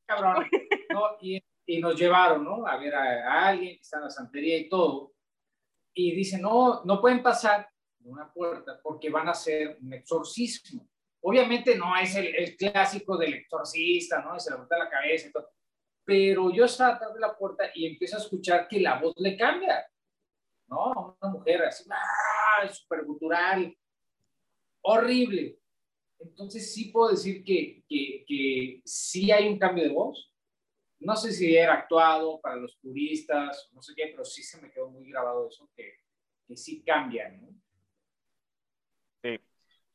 E: Cabrón. ¿no? Y, y, nos llevaron, ¿no? A ver a, alguien que está en la santería y todo. Y dicen, no, no pueden pasar de una puerta porque van a hacer un exorcismo. Obviamente no es el, el clásico del exorcista, ¿no? Se le bota la cabeza y todo. Pero yo estaba atrás de la puerta y empiezo a escuchar que la voz le cambia. ¿No? Una mujer así, ¡ah! súper gutural. Horrible. Entonces sí puedo decir que, que, que sí hay un cambio de voz. No sé si era actuado para los turistas, no sé qué, pero sí se me quedó muy grabado eso, que, que sí cambian. ¿no?
A: Sí.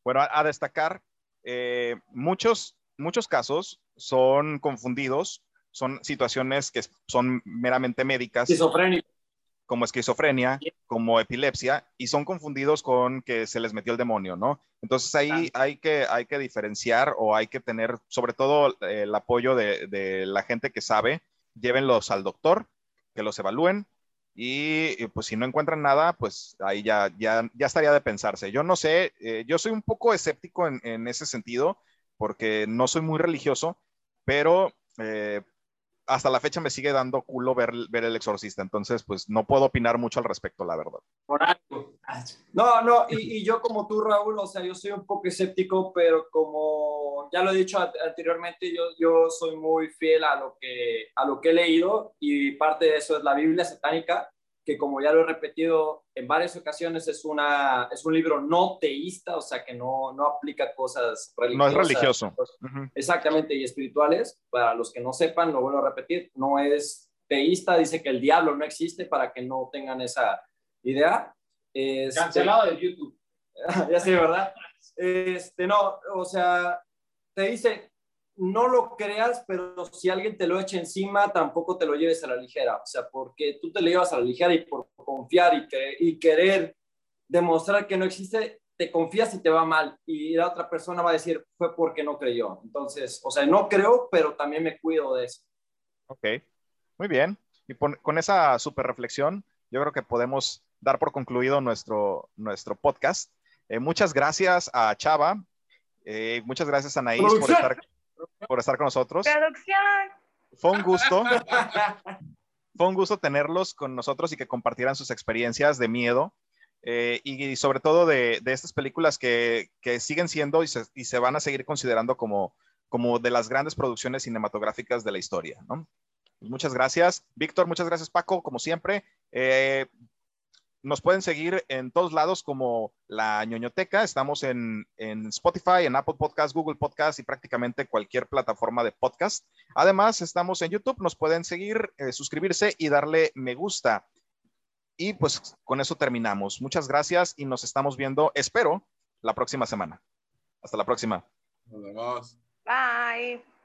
A: Bueno, a, a destacar eh, muchos, muchos casos son confundidos, son situaciones que son meramente médicas. Como esquizofrenia, como epilepsia, y son confundidos con que se les metió el demonio, ¿no? Entonces ahí hay, que, hay que diferenciar o hay que tener sobre todo eh, el apoyo de, de la gente que sabe, llévenlos al doctor, que los evalúen, y, pues si no encuentran nada, pues ahí ya, ya, ya estaría de pensarse. Yo no sé, eh, yo soy un poco escéptico en, en, ese sentido, porque no soy muy religioso, pero eh, hasta la fecha me sigue dando culo ver, ver el exorcista, entonces pues no puedo opinar mucho al respecto, la verdad.
C: Por algo. No, no, y, y, yo como tú, Raúl, o sea, yo soy un poco escéptico, pero como ya lo he dicho anteriormente, yo, yo soy muy fiel a lo, que, a lo que he leído y parte de eso es la Biblia satánica, que como ya lo he repetido en varias ocasiones, es, una, es un libro no teísta, o sea, que no, no aplica cosas religiosas.
A: No es religioso.
C: Uh -huh. Exactamente, y espirituales, para los que no sepan, lo vuelvo a repetir, no es teísta, dice que el diablo no existe para que no tengan esa idea.
E: Este, Cancelado de YouTube. [LAUGHS]
C: ya sé, ¿verdad? Este, no, o sea, te dice, no lo creas, pero si alguien te lo echa encima, tampoco te lo lleves a la ligera. O sea, porque tú te lo llevas a la ligera y por confiar y, que, y querer demostrar que no existe, te confías y te va mal. Y la otra persona va a decir, fue porque no creyó. Entonces, o sea, no creo, pero también me cuido de eso.
A: Ok, muy bien. Y por, con esa super reflexión, yo creo que podemos dar por concluido nuestro, nuestro podcast. Eh, muchas gracias a Chava, eh, muchas gracias a Anaís por estar, por estar con nosotros.
D: Producción.
A: Fue un gusto. [LAUGHS] Fue un gusto tenerlos con nosotros y que compartieran sus experiencias de miedo eh, y, y, sobre todo de, de estas películas que, que, siguen siendo y se, y se, van a seguir considerando como, como de las grandes producciones cinematográficas de la historia. ¿no? Muchas gracias. Víctor, muchas gracias Paco, como siempre. Eh, nos pueden seguir en todos lados como la ñoñoteca. Estamos en, en, Spotify, en Apple Podcast, Google Podcast y prácticamente cualquier plataforma de podcast. Además, estamos en YouTube. Nos pueden seguir, eh, suscribirse y darle me gusta. Y pues con eso terminamos. Muchas gracias y nos estamos viendo, espero, la próxima semana. Hasta la próxima.
B: Nos vemos.
D: Bye.